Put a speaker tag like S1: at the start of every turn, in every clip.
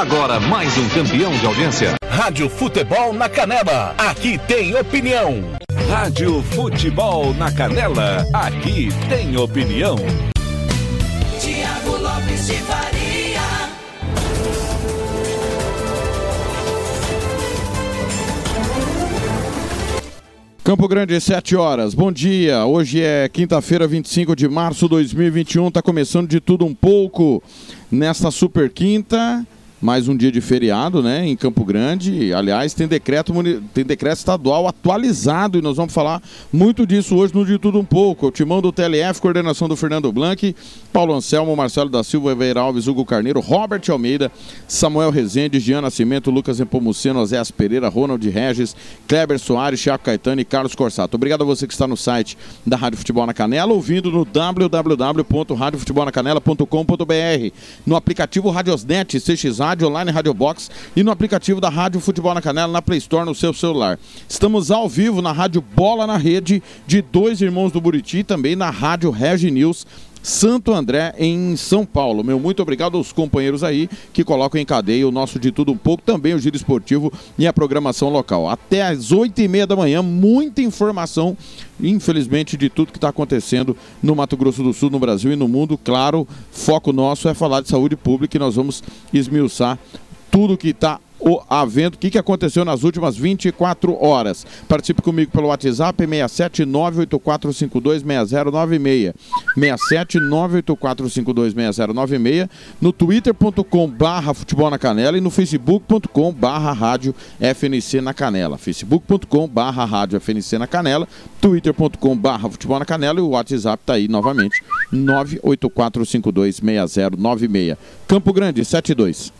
S1: Agora mais um campeão de audiência.
S2: Rádio Futebol na Canela. Aqui tem opinião.
S1: Rádio Futebol na Canela. Aqui tem opinião.
S3: Tiago Lopes de Faria.
S4: Campo Grande, 7 horas. Bom dia. Hoje é quinta-feira, 25 de março de 2021. Está começando de tudo um pouco nesta super quinta. Mais um dia de feriado, né, em Campo Grande. Aliás, tem decreto, tem decreto estadual atualizado e nós vamos falar muito disso hoje no De Tudo Um Pouco. O timão do TLF, coordenação do Fernando Blanc, Paulo Anselmo, Marcelo da Silva, Eveira Alves, Hugo Carneiro, Robert Almeida, Samuel Rezende, Gian Nascimento, Lucas Empomuceno, Zéas Pereira, Ronald Regis, Kleber Soares, Thiago Caetano e Carlos Corsato. Obrigado a você que está no site da Rádio Futebol na Canela, ouvindo no www.radiofutebolnacanela.com.br, no aplicativo Radiosnet, CX Rádio Online Rádio Box e no aplicativo da Rádio Futebol na Canela na Play Store no seu celular. Estamos ao vivo na Rádio Bola na Rede de Dois Irmãos do Buriti também na Rádio Regi News Santo André, em São Paulo. Meu muito obrigado aos companheiros aí que colocam em cadeia o nosso de tudo um pouco, também o giro esportivo e a programação local. Até às oito e meia da manhã, muita informação, infelizmente, de tudo que está acontecendo no Mato Grosso do Sul, no Brasil e no mundo. Claro, foco nosso é falar de saúde pública e nós vamos esmiuçar tudo que está o evento. O que, que aconteceu nas últimas 24 horas? Participe comigo pelo WhatsApp 67984526096. 67984526096. No twitter.com barra futebol na canela e no facebook.com barra rádio FNC na canela. facebook.com barra rádio FNC na canela. twitter.com barra futebol na canela e o WhatsApp está aí novamente 984526096. Campo Grande 72.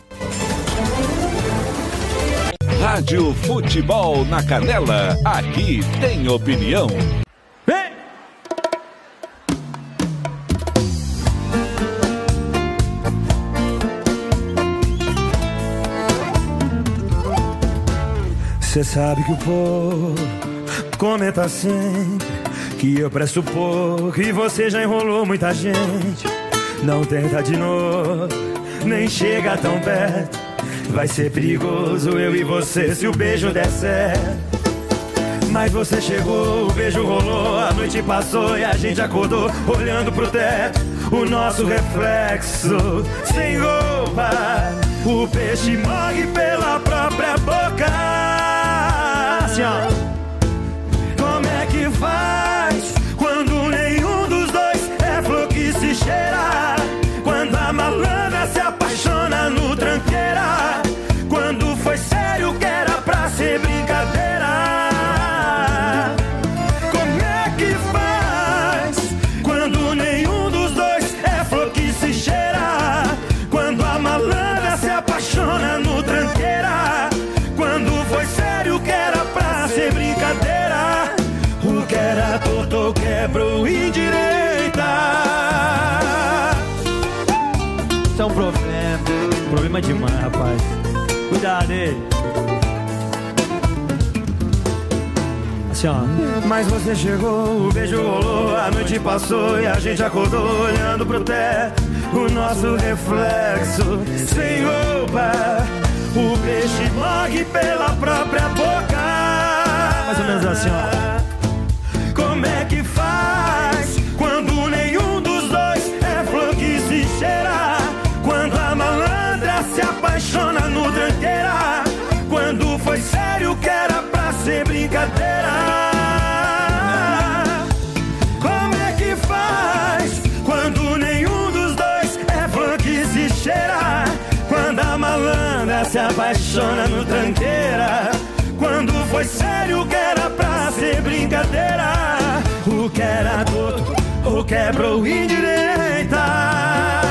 S1: Rádio Futebol na Canela. Aqui tem opinião.
S5: Vem! Cê sabe que o povo comenta sempre que eu presto pouco e você já enrolou muita gente. Não tenta de novo, nem chega tão perto. Vai ser perigoso eu e você se o beijo der certo. Mas você chegou, o beijo rolou, a noite passou e a gente acordou olhando pro teto. O nosso reflexo sem roupa, o peixe morre pela própria boca. Assim. Como é que faz Assim, ó. Mas você chegou, o beijo rolou, a noite passou e a gente acordou olhando pro teto. O nosso reflexo sem roupa. O peixe morre pela própria boca. Mais ou menos assim, ó. Como é que faz quando nenhum dos dois é flor que se cheira? Quando a malandra se apaixona no tranqueira? Quando foi sério que era pra ser brincadeira? Como é que faz quando nenhum dos dois é que se cheira? Quando a malandra se apaixona no tranqueira? Quando foi sério que era pra ser brincadeira? O que era torto, o quebrou indireita?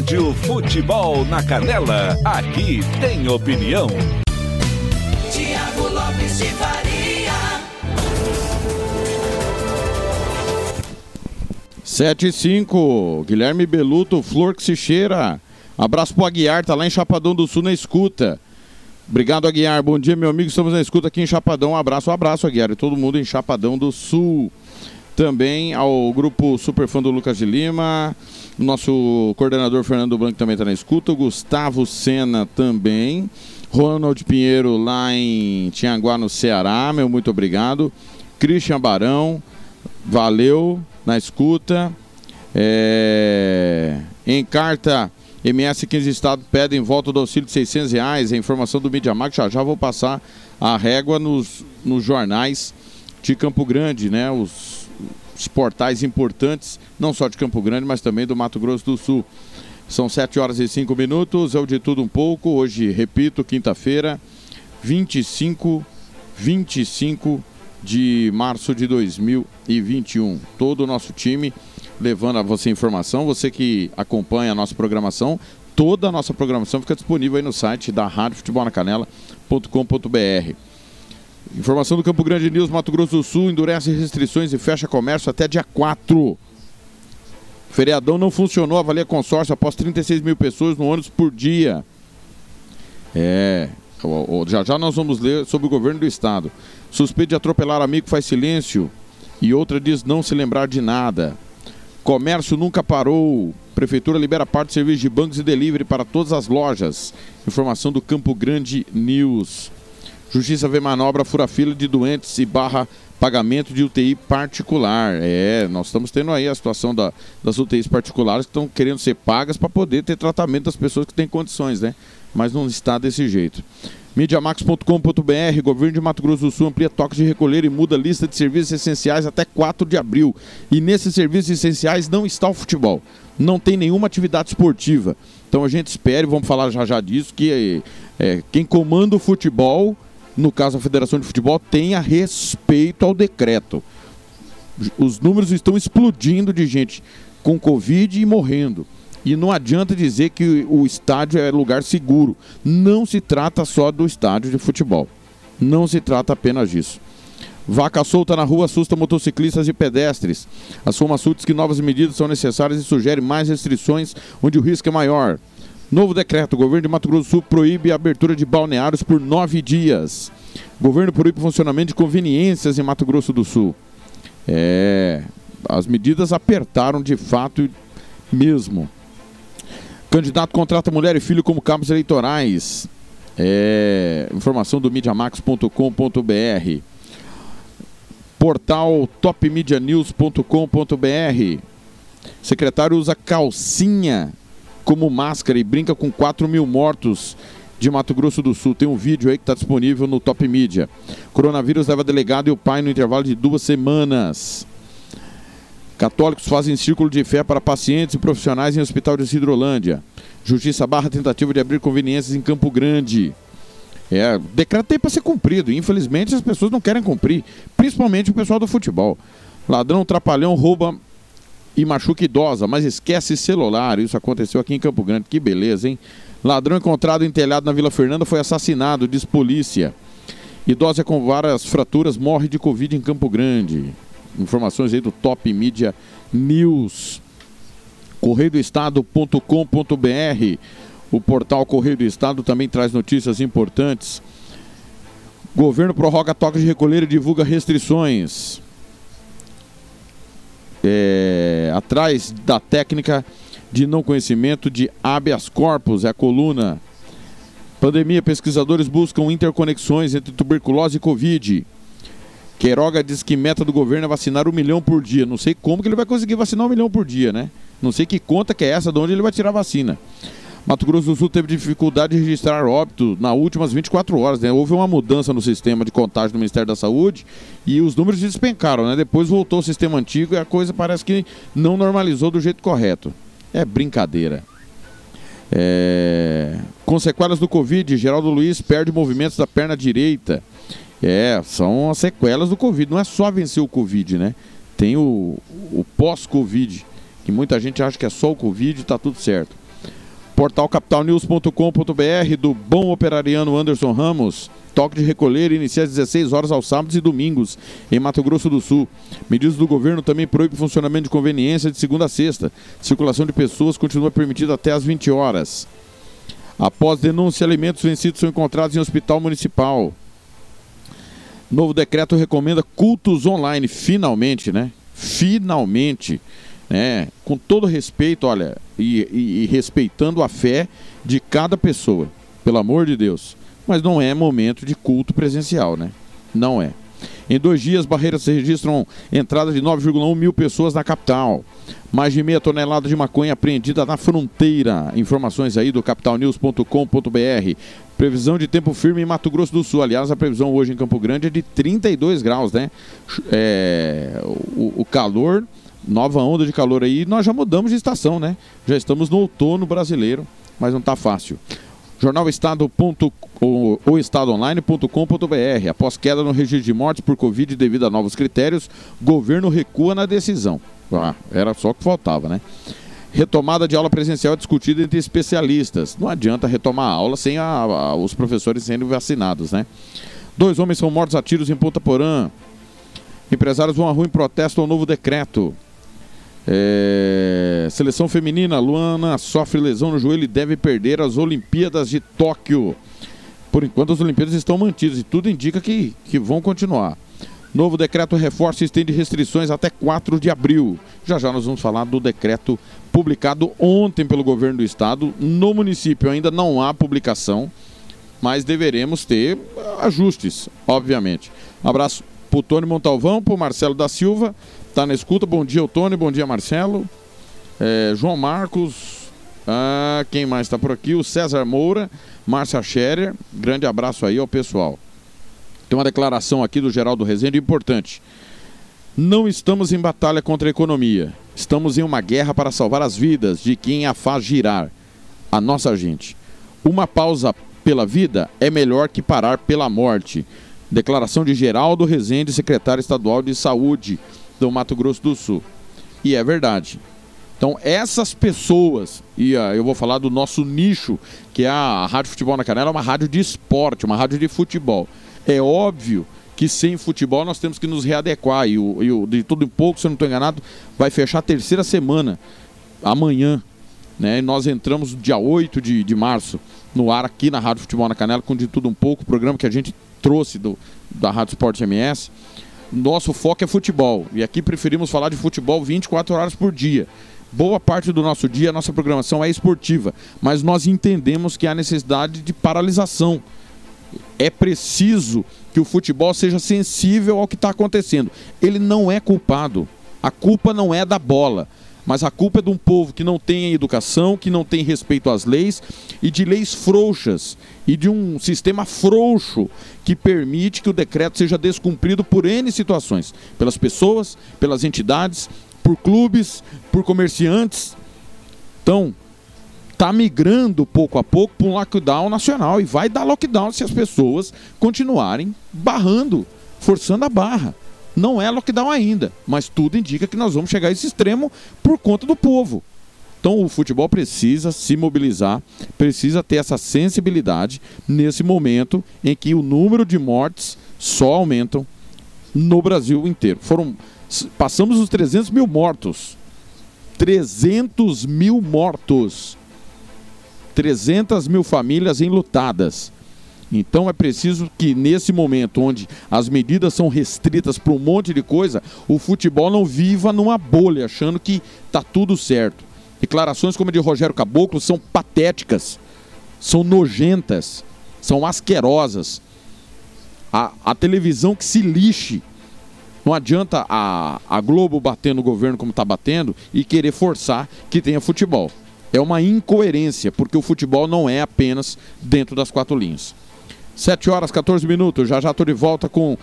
S1: Rádio Futebol na Canela. Aqui tem opinião.
S3: Tiago Lopes de Faria.
S4: 7 e 5. Guilherme Beluto, Flor que se cheira. Abraço pro Aguiar, tá lá em Chapadão do Sul na escuta. Obrigado, Aguiar. Bom dia, meu amigo. Estamos na escuta aqui em Chapadão. Um abraço, um abraço, Aguiar. E todo mundo em Chapadão do Sul. Também ao grupo Superfã do Lucas de Lima. Nosso coordenador Fernando Branco também está na escuta. O Gustavo Sena também. Ronald Pinheiro lá em Tianguá, no Ceará. Meu muito obrigado. Christian Barão. Valeu na escuta. É... Em carta MS 15 Estado pedem volta do auxílio de 600 reais. A informação do Media Market, já já vou passar a régua nos, nos jornais de Campo Grande, né? Os, os portais importantes, não só de Campo Grande, mas também do Mato Grosso do Sul. São 7 horas e 5 minutos, é o de tudo um pouco. Hoje, repito, quinta-feira, 25, 25 de março de 2021. Todo o nosso time levando a você informação. Você que acompanha a nossa programação, toda a nossa programação fica disponível aí no site da Rádio Futebol na Canela.com.br. Informação do Campo Grande News, Mato Grosso do Sul, endurece restrições e fecha comércio até dia 4. Feriadão não funcionou, avalia consórcio após 36 mil pessoas no ônibus por dia. É, já já nós vamos ler sobre o governo do estado. Suspeito de atropelar amigo faz silêncio e outra diz não se lembrar de nada. Comércio nunca parou. Prefeitura libera parte de serviço de bancos e delivery para todas as lojas. Informação do Campo Grande News. Justiça vê manobra fura fila de doentes e barra pagamento de UTI particular. É, nós estamos tendo aí a situação da, das UTIs particulares que estão querendo ser pagas para poder ter tratamento das pessoas que têm condições, né? Mas não está desse jeito. Mediamax.com.br, governo de Mato Grosso do Sul amplia toques de recolher e muda lista de serviços essenciais até 4 de abril. E nesses serviços essenciais não está o futebol. Não tem nenhuma atividade esportiva. Então a gente espera, e vamos falar já já disso, que é, quem comanda o futebol, no caso a Federação de Futebol, tenha respeito ao decreto. Os números estão explodindo de gente com Covid e morrendo. E não adianta dizer que o estádio é lugar seguro. Não se trata só do estádio de futebol. Não se trata apenas disso. Vaca solta na rua assusta motociclistas e pedestres. As farmacêuticas que novas medidas são necessárias e sugere mais restrições onde o risco é maior. Novo decreto: o governo de Mato Grosso do Sul proíbe a abertura de balneários por nove dias. O governo proíbe o funcionamento de conveniências em Mato Grosso do Sul. É. As medidas apertaram de fato mesmo. Candidato contrata mulher e filho como cabos eleitorais. É, informação do MediaMax.com.br. Portal topmedianews.com.br. Secretário usa calcinha como máscara e brinca com 4 mil mortos de Mato Grosso do Sul. Tem um vídeo aí que está disponível no Top Media. Coronavírus leva delegado e o pai no intervalo de duas semanas. Católicos fazem círculo de fé para pacientes e profissionais em Hospital de Cidrolândia. Justiça barra tentativa de abrir conveniências em Campo Grande. É, decreto tem para ser cumprido. Infelizmente as pessoas não querem cumprir, principalmente o pessoal do futebol. Ladrão trapalhão rouba e machuca idosa, mas esquece celular. Isso aconteceu aqui em Campo Grande. Que beleza, hein? Ladrão encontrado em telhado na Vila Fernanda foi assassinado, diz polícia. Idosa com várias fraturas morre de Covid em Campo Grande. Informações aí do Top Media News. Correio do Estado.com.br. O portal Correio do Estado também traz notícias importantes. Governo prorroga toques de recolher e divulga restrições. É, atrás da técnica de não conhecimento de habeas corpus, é a coluna. Pandemia, pesquisadores buscam interconexões entre tuberculose e Covid. Queiroga diz que meta do governo é vacinar um milhão por dia. Não sei como que ele vai conseguir vacinar um milhão por dia, né? Não sei que conta que é essa, de onde ele vai tirar a vacina. Mato Grosso do Sul teve dificuldade de registrar óbito nas últimas 24 horas. Né? Houve uma mudança no sistema de contagem do Ministério da Saúde e os números despencaram. Né? Depois voltou o sistema antigo e a coisa parece que não normalizou do jeito correto. É brincadeira. É... Com sequelas do Covid, Geraldo Luiz perde movimentos da perna direita. É, são as sequelas do Covid. Não é só vencer o Covid, né? Tem o, o pós-Covid, que muita gente acha que é só o Covid e está tudo certo. Portal capitalnews.com.br do bom operariano Anderson Ramos. Toque de recolher inicia às 16 horas aos sábados e domingos em Mato Grosso do Sul. Medidas do governo também proíbem funcionamento de conveniência de segunda a sexta. Circulação de pessoas continua permitida até às 20 horas. Após denúncia, alimentos vencidos são encontrados em hospital municipal. Novo decreto recomenda cultos online, finalmente, né? Finalmente, né? Com todo respeito, olha, e, e, e respeitando a fé de cada pessoa, pelo amor de Deus. Mas não é momento de culto presencial, né? Não é. Em dois dias, Barreiras registram entrada de 9,1 mil pessoas na capital. Mais de meia tonelada de maconha apreendida na fronteira. Informações aí do capitalnews.com.br. Previsão de tempo firme em Mato Grosso do Sul. Aliás, a previsão hoje em Campo Grande é de 32 graus, né? É, o, o calor, nova onda de calor aí, nós já mudamos de estação, né? Já estamos no outono brasileiro, mas não está fácil jornalestado.com.br. Após queda no registro de mortes por Covid devido a novos critérios, governo recua na decisão. Ah, era só o que faltava, né? Retomada de aula presencial é discutida entre especialistas. Não adianta retomar a aula sem a, a, os professores sendo vacinados, né? Dois homens são mortos a tiros em Ponta Porã. Empresários vão à rua em protesto ao novo decreto. É... Seleção feminina, Luana sofre lesão no joelho e deve perder as Olimpíadas de Tóquio. Por enquanto, as Olimpíadas estão mantidas e tudo indica que, que vão continuar. Novo decreto reforça e estende restrições até 4 de abril. Já já nós vamos falar do decreto publicado ontem pelo governo do estado. No município ainda não há publicação, mas deveremos ter ajustes, obviamente. Abraço para o Tony Montalvão, para o Marcelo da Silva, Tá na escuta. Bom dia, Tony. Bom dia, Marcelo. É, João Marcos. Ah, quem mais está por aqui? O César Moura. Márcia Scherer. Grande abraço aí ao pessoal. Tem uma declaração aqui do Geraldo Rezende importante. Não estamos em batalha contra a economia. Estamos em uma guerra para salvar as vidas de quem a faz girar. A nossa gente. Uma pausa pela vida é melhor que parar pela morte. Declaração de Geraldo Rezende, secretário estadual de saúde do Mato Grosso do Sul. E é verdade. Então, essas pessoas, e uh, eu vou falar do nosso nicho, que é a Rádio Futebol na Canela, é uma rádio de esporte, uma rádio de futebol. É óbvio que sem futebol nós temos que nos readequar. E o, e o de tudo em pouco, se eu não estou enganado, vai fechar a terceira semana, amanhã. Né? E nós entramos dia 8 de, de março no ar aqui na Rádio Futebol na Canela, com de tudo um pouco, o programa que a gente trouxe do, da Rádio Esporte MS nosso foco é futebol. E aqui preferimos falar de futebol 24 horas por dia. Boa parte do nosso dia, nossa programação é esportiva, mas nós entendemos que há necessidade de paralisação. É preciso que o futebol seja sensível ao que está acontecendo. Ele não é culpado. A culpa não é da bola. Mas a culpa é de um povo que não tem educação, que não tem respeito às leis e de leis frouxas e de um sistema frouxo que permite que o decreto seja descumprido por N situações pelas pessoas, pelas entidades, por clubes, por comerciantes. Então, está migrando pouco a pouco para um lockdown nacional e vai dar lockdown se as pessoas continuarem barrando, forçando a barra. Não é lockdown ainda, mas tudo indica que nós vamos chegar a esse extremo por conta do povo. Então o futebol precisa se mobilizar, precisa ter essa sensibilidade nesse momento em que o número de mortes só aumentam no Brasil inteiro. Foram passamos os 300 mil mortos. 300 mil mortos. 300 mil famílias enlutadas. Então é preciso que nesse momento onde as medidas são restritas para um monte de coisa, o futebol não viva numa bolha achando que está tudo certo. Declarações como a de Rogério Caboclo são patéticas, são nojentas, são asquerosas. A, a televisão que se lixe. Não adianta a, a Globo bater no governo como está batendo e querer forçar que tenha futebol. É uma incoerência, porque o futebol não é apenas dentro das quatro linhas. 7 horas 14 minutos. Já já estou de volta com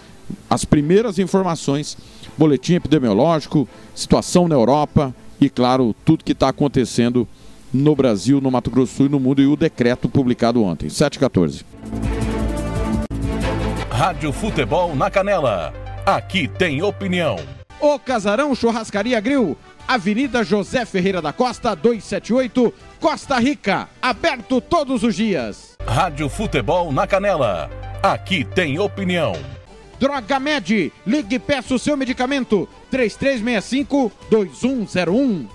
S4: as primeiras informações, boletim epidemiológico, situação na Europa e, claro, tudo que está acontecendo no Brasil, no Mato Grosso do Sul e no mundo e o decreto publicado ontem. 7 14.
S1: Rádio Futebol na Canela. Aqui tem opinião.
S4: O Casarão Churrascaria Grill, Avenida José Ferreira da Costa, 278 Costa Rica, aberto todos os dias.
S6: Rádio Futebol na Canela. Aqui tem opinião.
S4: Droga Med, ligue e peça o seu medicamento 3365-2101.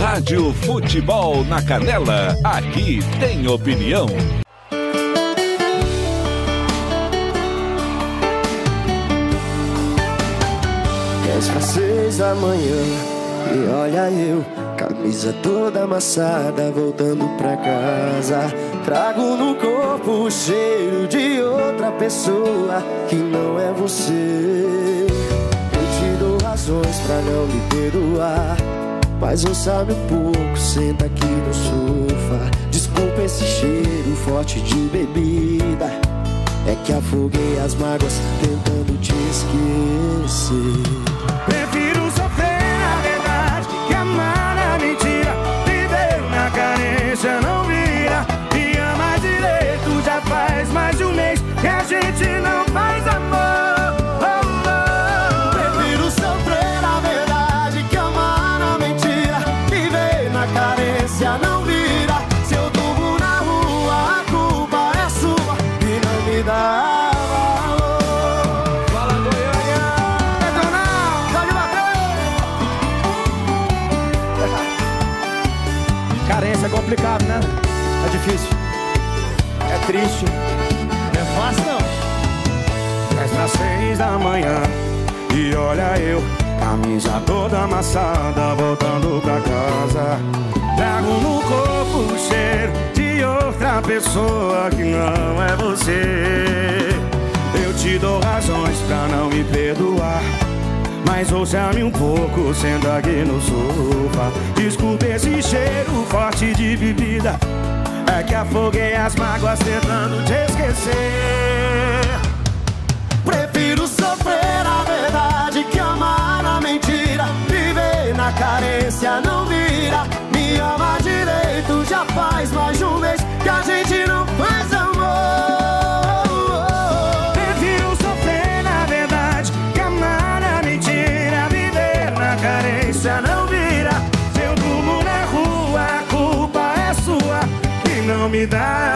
S1: Rádio Futebol na Canela. Aqui tem opinião.
S7: Dez para seis da manhã e olha eu, camisa toda amassada, voltando pra casa. Trago no corpo o cheiro de outra pessoa que não é você. Eu te dou razões pra não me perdoar. Mas não sabe um pouco, senta aqui no sofá. Desculpa esse cheiro forte de bebida. É que afoguei as mágoas tentando te esquecer.
S8: Manhã e olha eu, camisa toda amassada, voltando pra casa. Trago no corpo o cheiro de outra pessoa que não é você. Eu te dou razões pra não me perdoar. Mas ouça-me um pouco, senta aqui no sofá Desculpe esse cheiro forte de bebida É que afoguei as mágoas tentando te esquecer
S7: amar na mentira. Viver na carência não vira. Me ama direito, já faz mais de um mês que a gente não faz amor.
S8: Prefiro sofrer na verdade que amar na mentira Viver na carência não vira Se eu durmo na rua a culpa é sua E não me dá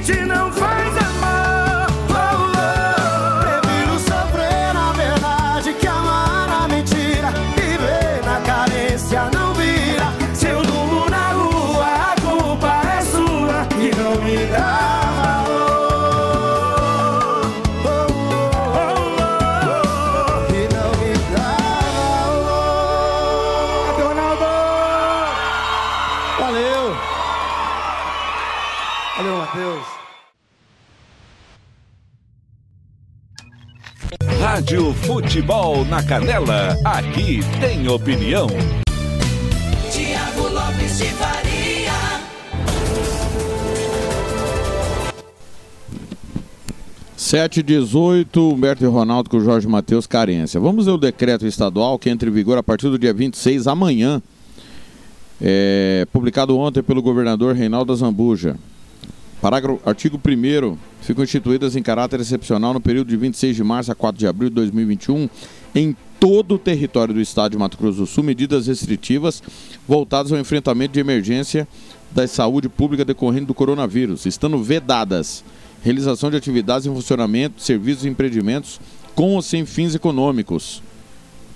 S8: gente não faz
S1: Futebol na Canela. Aqui tem opinião.
S9: Tiago Lopes de Faria.
S4: Sete dezoito, Humberto e Ronaldo com o Jorge Matheus Carência. Vamos ver o decreto estadual que entra em vigor a partir do dia 26, amanhã. É, publicado ontem pelo governador Reinaldo Zambuja. Parágrafo, artigo 1 ficam instituídas em caráter excepcional no período de 26 de março a 4 de abril de 2021 em todo o território do estado de Mato Grosso do Sul medidas restritivas voltadas ao enfrentamento de emergência da saúde pública decorrente do coronavírus, estando vedadas realização de atividades em funcionamento, serviços e empreendimentos com ou sem fins econômicos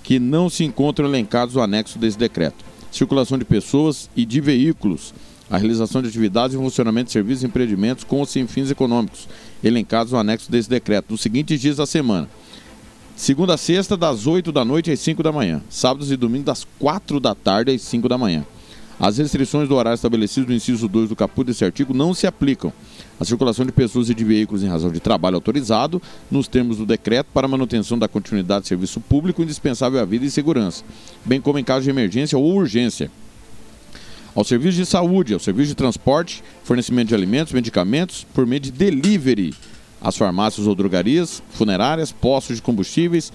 S4: que não se encontram elencados no anexo desse decreto. Circulação de pessoas e de veículos, a realização de atividades em funcionamento de serviços e empreendimentos com ou sem fins econômicos, elencados no anexo desse decreto, nos seguintes dias da semana. Segunda a sexta, das 8 da noite às 5 da manhã. Sábados e domingos, das 4 da tarde às 5 da manhã. As restrições do horário estabelecido no inciso 2 do caput desse artigo não se aplicam à circulação de pessoas e de veículos em razão de trabalho autorizado, nos termos do decreto, para manutenção da continuidade de serviço público indispensável à vida e segurança, bem como em caso de emergência ou urgência. Ao serviço de saúde, ao serviço de transporte, fornecimento de alimentos, medicamentos, por meio de delivery às farmácias ou drogarias, funerárias, postos de combustíveis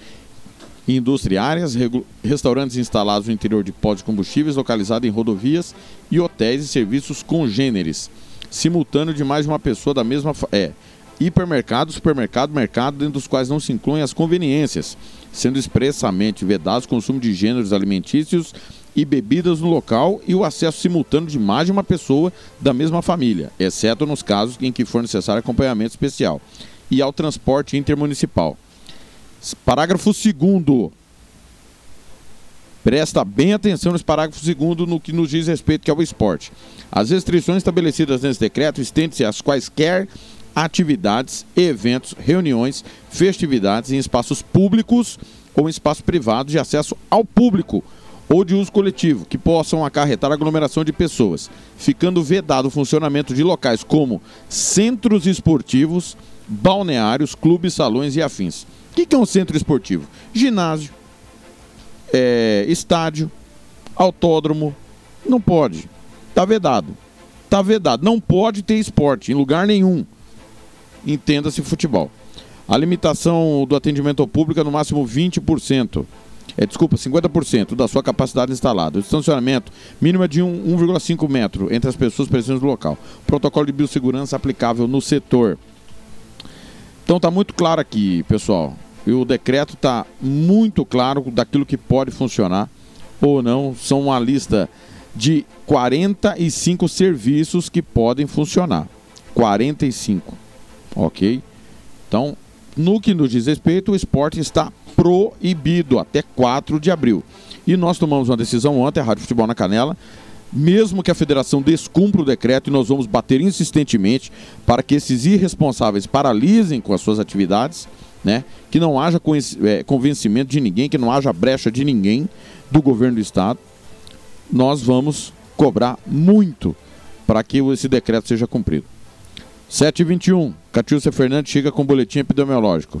S4: industriárias, restaurantes instalados no interior de postos de combustíveis localizados em rodovias e hotéis e serviços congêneres, simultâneo de mais de uma pessoa da mesma. É. Hipermercado, supermercado, mercado, dentro dos quais não se incluem as conveniências, sendo expressamente vedados o consumo de gêneros alimentícios e bebidas no local e o acesso simultâneo de mais de uma pessoa da mesma família, exceto nos casos em que for necessário acompanhamento especial, e ao transporte intermunicipal. Parágrafo 2 Presta bem atenção nesse parágrafo 2 no que nos diz respeito que é o esporte. As restrições estabelecidas nesse decreto estendem-se às quaisquer atividades, eventos, reuniões, festividades em espaços públicos ou em espaços privados de acesso ao público ou de uso coletivo, que possam acarretar aglomeração de pessoas, ficando vedado o funcionamento de locais como centros esportivos, balneários, clubes, salões e afins. O que é um centro esportivo? Ginásio, é, estádio, autódromo, não pode. Está vedado. Está vedado. Não pode ter esporte em lugar nenhum. Entenda-se futebol. A limitação do atendimento ao público é no máximo 20%. É, desculpa, 50% da sua capacidade instalada. O distanciamento mínimo é de um- 1,5 metro entre as pessoas presentes no local. Protocolo de biossegurança aplicável no setor. Então está muito claro aqui, pessoal. E o decreto está muito claro daquilo que pode funcionar ou não. São uma lista de 45 serviços que podem funcionar. 45. Ok? Então, no que nos diz respeito, o esporte está proibido até 4 de abril. E nós tomamos uma decisão ontem, a Rádio Futebol na Canela, mesmo que a federação descumpra o decreto, e nós vamos bater insistentemente para que esses irresponsáveis paralisem com as suas atividades, né? que não haja eh, convencimento de ninguém, que não haja brecha de ninguém do governo do estado, nós vamos cobrar muito para que esse decreto seja cumprido. 7h21, Catiúcia Fernandes chega com boletim epidemiológico.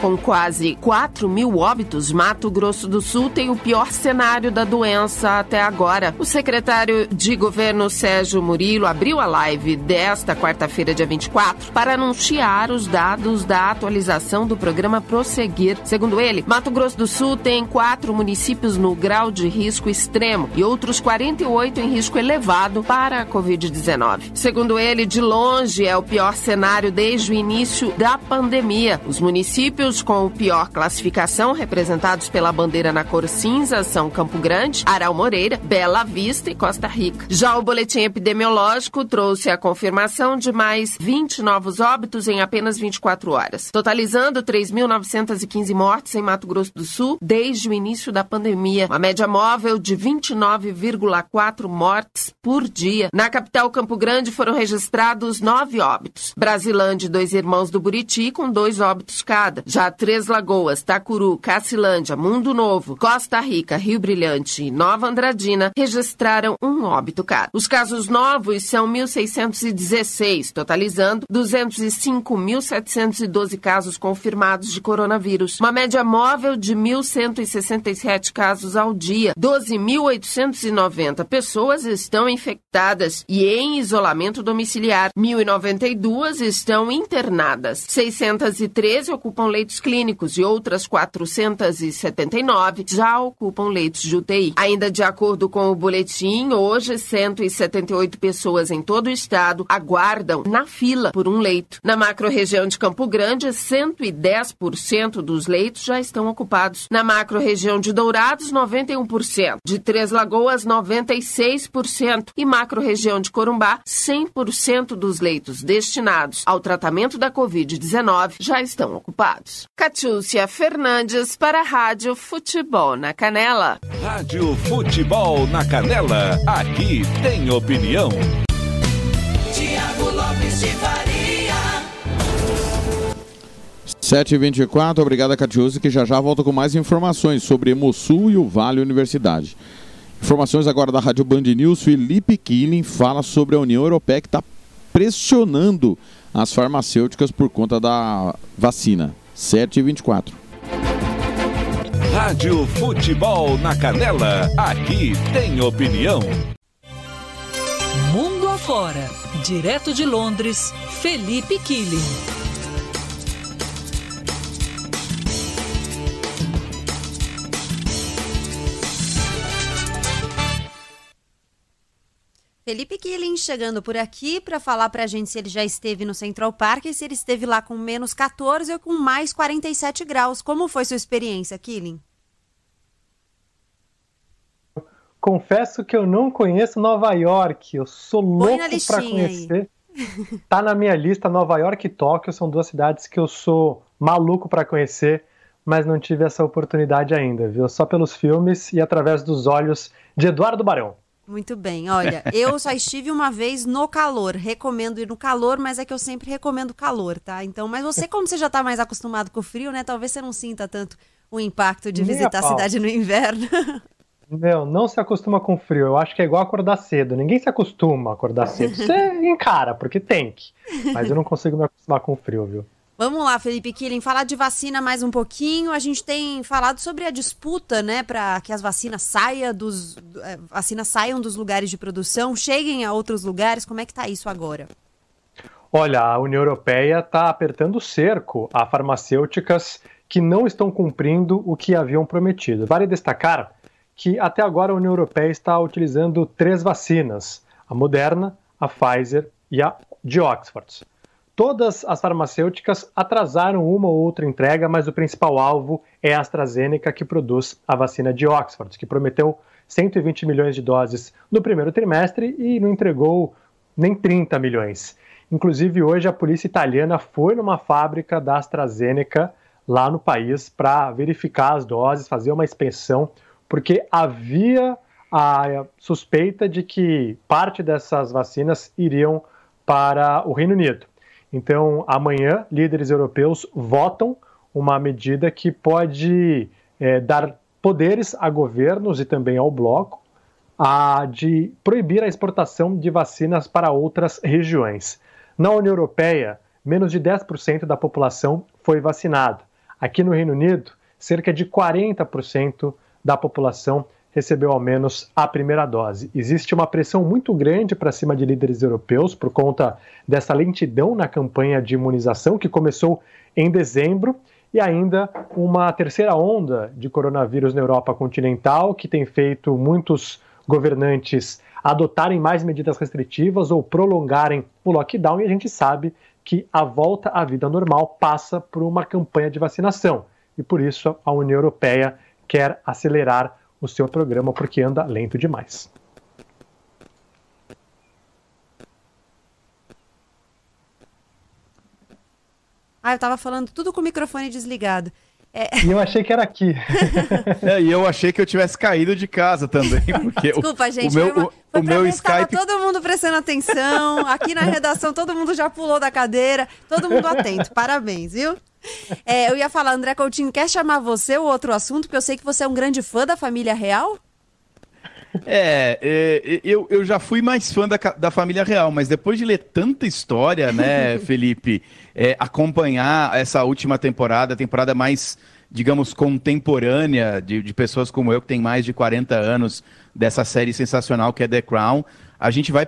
S10: Com quase 4 mil óbitos, Mato Grosso do Sul tem o pior cenário da doença até agora. O secretário de governo Sérgio Murilo abriu a live desta quarta-feira, dia 24, para anunciar os dados da atualização do programa Prosseguir. Segundo ele, Mato Grosso do Sul tem quatro municípios no grau de risco extremo e outros 48 em risco elevado para a Covid-19. Segundo ele, de longe é o pior cenário desde o início da pandemia. Os municípios com pior classificação, representados pela bandeira na cor cinza, são Campo Grande, Aral Moreira, Bela Vista e Costa Rica. Já o boletim epidemiológico trouxe a confirmação de mais 20 novos óbitos em apenas 24 horas, totalizando 3.915 mortes em Mato Grosso do Sul desde o início da pandemia, uma média móvel de 29,4 mortes por dia. Na capital Campo Grande foram registrados nove óbitos. Brasilândia e dois irmãos do Buriti com dois óbitos cada. Já Três Lagoas, Tacuru, Cacilândia, Mundo Novo, Costa Rica, Rio Brilhante e Nova Andradina registraram um óbito cada. Os casos novos são 1.616, totalizando 205.712 casos confirmados de coronavírus. Uma média móvel de 1.167 casos ao dia. 12.890 pessoas estão infectadas e em isolamento domiciliar. 1.092 estão internadas. 613 ocupam leitos clínicos e outras 479 já ocupam leitos de UTI. Ainda de acordo com o boletim, hoje 178 pessoas em todo o estado aguardam na fila por um leito. Na macro-região de Campo Grande, 110% dos leitos já estão ocupados. Na macro-região de Dourados, 91%. De Três Lagoas, 96%. E macro-região de Corumbá, 100% dos leitos destinados ao tratamento da Covid-19 já estão ocupados. Catiúcia Fernandes para a Rádio Futebol na Canela.
S1: Rádio Futebol na Canela, aqui tem opinião.
S3: Tiago Lopes de Faria.
S4: 7h24, obrigado a Catiúcia, que já já volta com mais informações sobre Emosul e o Vale Universidade. Informações agora da Rádio Band News. Felipe Killing fala sobre a União Europeia que está pressionando as farmacêuticas por conta da vacina. 7h24.
S1: Rádio Futebol na Canela, aqui tem opinião.
S11: Mundo afora, direto de Londres, Felipe Killing.
S12: Felipe Killing chegando por aqui para falar para a gente se ele já esteve no Central Park e se ele esteve lá com menos 14 ou com mais 47 graus. Como foi sua experiência, Killing?
S13: Confesso que eu não conheço Nova York. Eu sou louco para conhecer. Aí. Tá na minha lista Nova York e Tóquio, são duas cidades que eu sou maluco para conhecer, mas não tive essa oportunidade ainda, viu? Só pelos filmes e através dos olhos de Eduardo Barão.
S12: Muito bem. Olha, eu só estive uma vez no calor. Recomendo ir no calor, mas é que eu sempre recomendo calor, tá? Então, mas você, como você já está mais acostumado com o frio, né? Talvez você não sinta tanto o impacto de visitar a cidade no inverno.
S13: Não, não se acostuma com frio. Eu acho que é igual acordar cedo. Ninguém se acostuma a acordar cedo. Você encara, porque tem que. Mas eu não consigo me acostumar com frio, viu?
S12: Vamos lá, Felipe Killing, falar de vacina mais um pouquinho. A gente tem falado sobre a disputa, né, para que as vacinas saiam dos é, vacinas saiam dos lugares de produção, cheguem a outros lugares. Como é que está isso agora?
S13: Olha, a União Europeia está apertando o cerco a farmacêuticas que não estão cumprindo o que haviam prometido. Vale destacar que até agora a União Europeia está utilizando três vacinas: a Moderna, a Pfizer e a de Oxford. Todas as farmacêuticas atrasaram uma ou outra entrega, mas o principal alvo é a AstraZeneca, que produz a vacina de Oxford, que prometeu 120 milhões de doses no primeiro trimestre e não entregou nem 30 milhões. Inclusive, hoje a polícia italiana foi numa fábrica da AstraZeneca lá no país para verificar as doses, fazer uma inspeção, porque havia a suspeita de que parte dessas vacinas iriam para o Reino Unido. Então, amanhã, líderes europeus votam uma medida que pode é, dar poderes a governos e também ao bloco a, de proibir a exportação de vacinas para outras regiões. Na União Europeia, menos de 10% da população foi vacinada. Aqui no Reino Unido, cerca de 40% da população recebeu ao menos a primeira dose. Existe uma pressão muito grande para cima de líderes europeus por conta dessa lentidão na campanha de imunização que começou em dezembro e ainda uma terceira onda de coronavírus na Europa continental que tem feito muitos governantes adotarem mais medidas restritivas ou prolongarem o lockdown e a gente sabe que a volta à vida normal passa por uma campanha de vacinação e por isso a União Europeia quer acelerar o seu programa porque anda lento demais.
S12: Ah, eu tava falando tudo com o microfone desligado.
S13: É... E eu achei que era aqui.
S4: é, e eu achei que eu tivesse caído de casa também. Porque
S12: Desculpa,
S4: o,
S12: gente.
S4: O meu, o, o meu Skype.
S12: todo mundo prestando atenção. Aqui na redação, todo mundo já pulou da cadeira. Todo mundo atento. Parabéns, viu? É, eu ia falar, André Coutinho, quer chamar você o outro assunto? Porque eu sei que você é um grande fã da família real.
S4: É, é, eu, eu já fui mais fã da, da família real, mas depois de ler tanta história, né, Felipe, é, acompanhar essa última temporada, a temporada mais, digamos, contemporânea de, de pessoas como eu, que tem mais de 40 anos, dessa série sensacional que é The Crown, a gente vai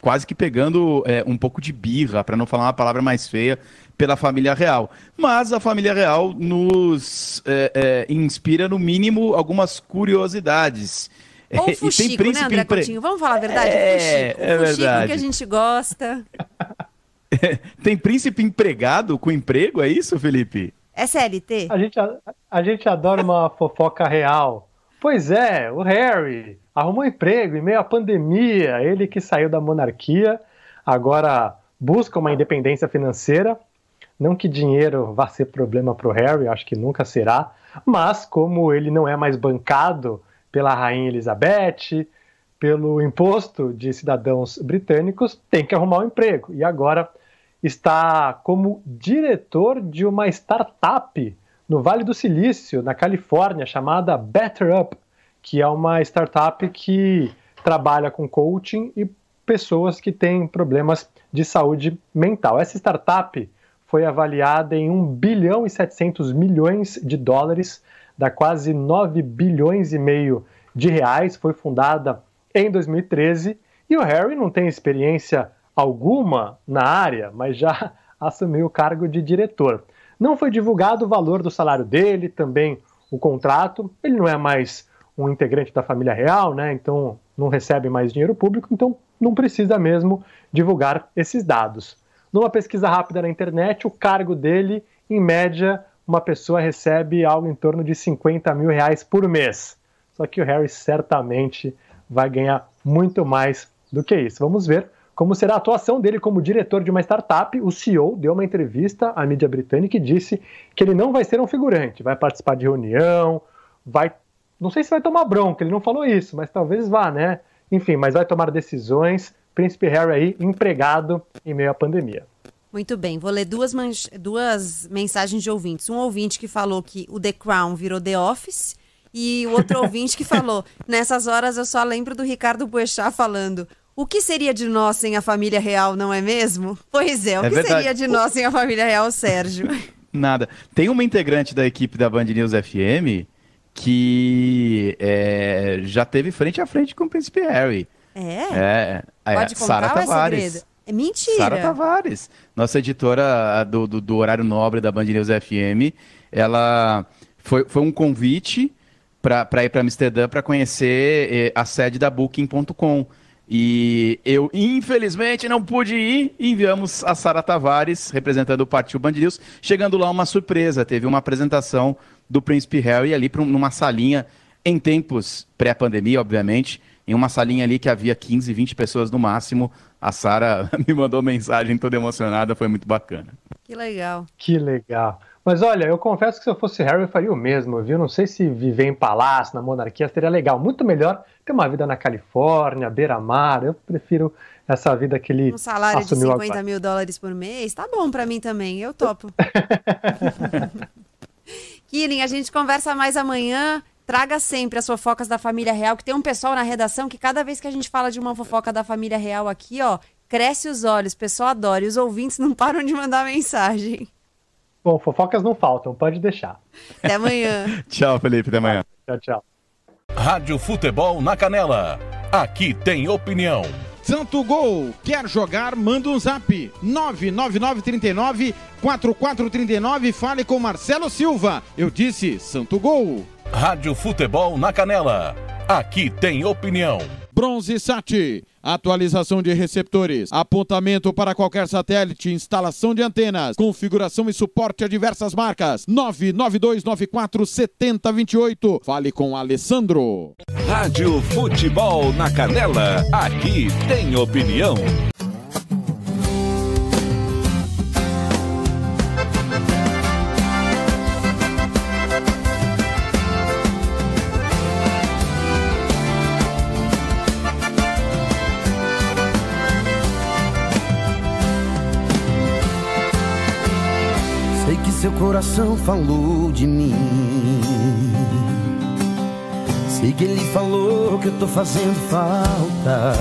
S4: quase que pegando é, um pouco de birra, para não falar uma palavra mais feia, pela família real. Mas a família real nos é, é, inspira, no mínimo, algumas curiosidades.
S12: Ou o fuxico, né, André. Coutinho? Vamos falar a verdade? É, fuxico. é o verdade. que a gente gosta.
S4: Tem príncipe empregado com emprego, é isso, Felipe?
S12: É CLT?
S13: A gente, a, a gente adora uma fofoca real. Pois é, o Harry arrumou emprego em meio à pandemia. Ele que saiu da monarquia, agora busca uma independência financeira. Não que dinheiro vá ser problema para o Harry, acho que nunca será. Mas como ele não é mais bancado pela rainha Elizabeth, pelo imposto de cidadãos britânicos, tem que arrumar um emprego. E agora está como diretor de uma startup no Vale do Silício, na Califórnia, chamada Better Up, que é uma startup que trabalha com coaching e pessoas que têm problemas de saúde mental. Essa startup foi avaliada em 1 bilhão e 700 milhões de dólares dá quase 9 bilhões e meio de reais, foi fundada em 2013 e o Harry não tem experiência alguma na área, mas já assumiu o cargo de diretor. Não foi divulgado o valor do salário dele, também o contrato, ele não é mais um integrante da família real, né? Então não recebe mais dinheiro público, então não precisa mesmo divulgar esses dados. Numa pesquisa rápida na internet, o cargo dele, em média, uma pessoa recebe algo em torno de 50 mil reais por mês. Só que o Harry certamente vai ganhar muito mais do que isso. Vamos ver como será a atuação dele como diretor de uma startup. O CEO deu uma entrevista à mídia britânica e disse que ele não vai ser um figurante, vai participar de reunião, vai. Não sei se vai tomar bronca, ele não falou isso, mas talvez vá, né? Enfim, mas vai tomar decisões. Príncipe Harry aí, empregado em meio à pandemia.
S12: Muito bem, vou ler duas, duas mensagens de ouvintes. Um ouvinte que falou que o The Crown virou The Office e o outro ouvinte que falou: nessas horas eu só lembro do Ricardo Boechat falando. O que seria de nós sem a família real, não é mesmo? Pois é, o é que verdade. seria de nós sem a família real, Sérgio?
S14: Nada. Tem uma integrante da equipe da Band News FM que é, já teve frente a frente com o Príncipe Harry.
S12: É?
S14: É. Pode contar Sara Tavares.
S12: É mentira.
S14: Sara Tavares, nossa editora do, do, do, horário nobre da Band News FM, ela foi, foi um convite para ir para Amsterdã para conhecer eh, a sede da Booking.com. E eu, infelizmente, não pude ir. Enviamos a Sara Tavares, representando o Partiu Band News. Chegando lá, uma surpresa. Teve uma apresentação do Príncipe Harry ali pra, numa salinha, em tempos pré-pandemia, obviamente, em uma salinha ali que havia 15, 20 pessoas no máximo. A Sara me mandou mensagem toda emocionada, foi muito bacana.
S12: Que legal.
S13: Que legal. Mas olha, eu confesso que se eu fosse Harry, eu faria o mesmo, viu? Não sei se viver em palácio, na monarquia, seria legal. Muito melhor ter uma vida na Califórnia, beira-mar. Eu prefiro essa vida que ele.
S12: Um salário de 50 agora. mil dólares por mês, tá bom para mim também, eu topo. Killing, a gente conversa mais amanhã. Traga sempre as fofocas da família real, que tem um pessoal na redação que cada vez que a gente fala de uma fofoca da família real aqui, ó, cresce os olhos, o pessoal adora e os ouvintes não param de mandar mensagem.
S13: Bom, fofocas não faltam, pode deixar.
S12: Até amanhã.
S14: tchau, Felipe, até amanhã.
S13: Tchau, tchau.
S1: Rádio Futebol na Canela. Aqui tem opinião.
S4: Santo Gol, quer jogar? Manda um zap. 99939 4439. Fale com Marcelo Silva. Eu disse Santo Gol.
S1: Rádio Futebol na Canela. Aqui tem opinião.
S4: Bronze Sat. Atualização de receptores, apontamento para qualquer satélite, instalação de antenas, configuração e suporte a diversas marcas. 992947028. Fale com Alessandro.
S1: Rádio Futebol na Canela. Aqui tem opinião.
S15: Seu coração falou de mim. Sei que ele falou que eu tô fazendo falta.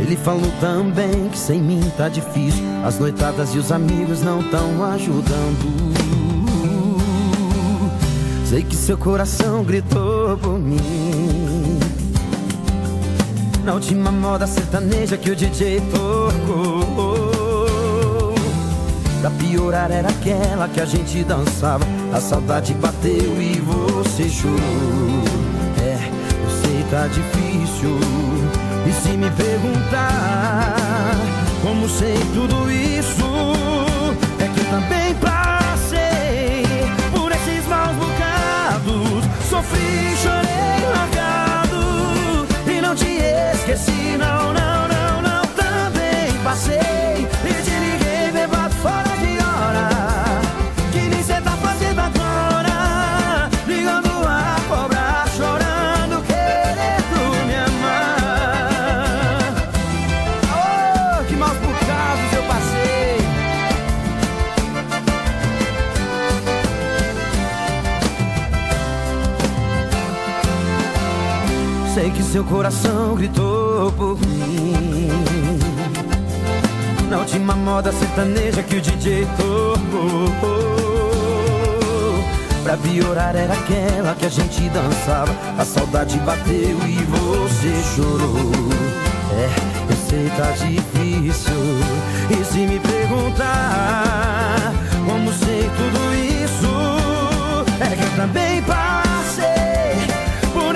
S15: Ele falou também que sem mim tá difícil. As noitadas e os amigos não tão ajudando. Sei que seu coração gritou por mim. Na última moda sertaneja que o DJ tocou. Pra piorar era aquela que a gente dançava. A saudade bateu e você chorou. É, eu sei tá difícil. E se me perguntar Como sei tudo isso É que eu também passei Por esses maus bocados. Sofri, chorei, largado E não te esqueci, não, não, seu coração gritou por mim. Na última moda sertaneja que o DJ tocou. Pra piorar era aquela que a gente dançava. A saudade bateu e você chorou. É, eu sei tá difícil. E se me perguntar como sei tudo isso, é que eu também passei.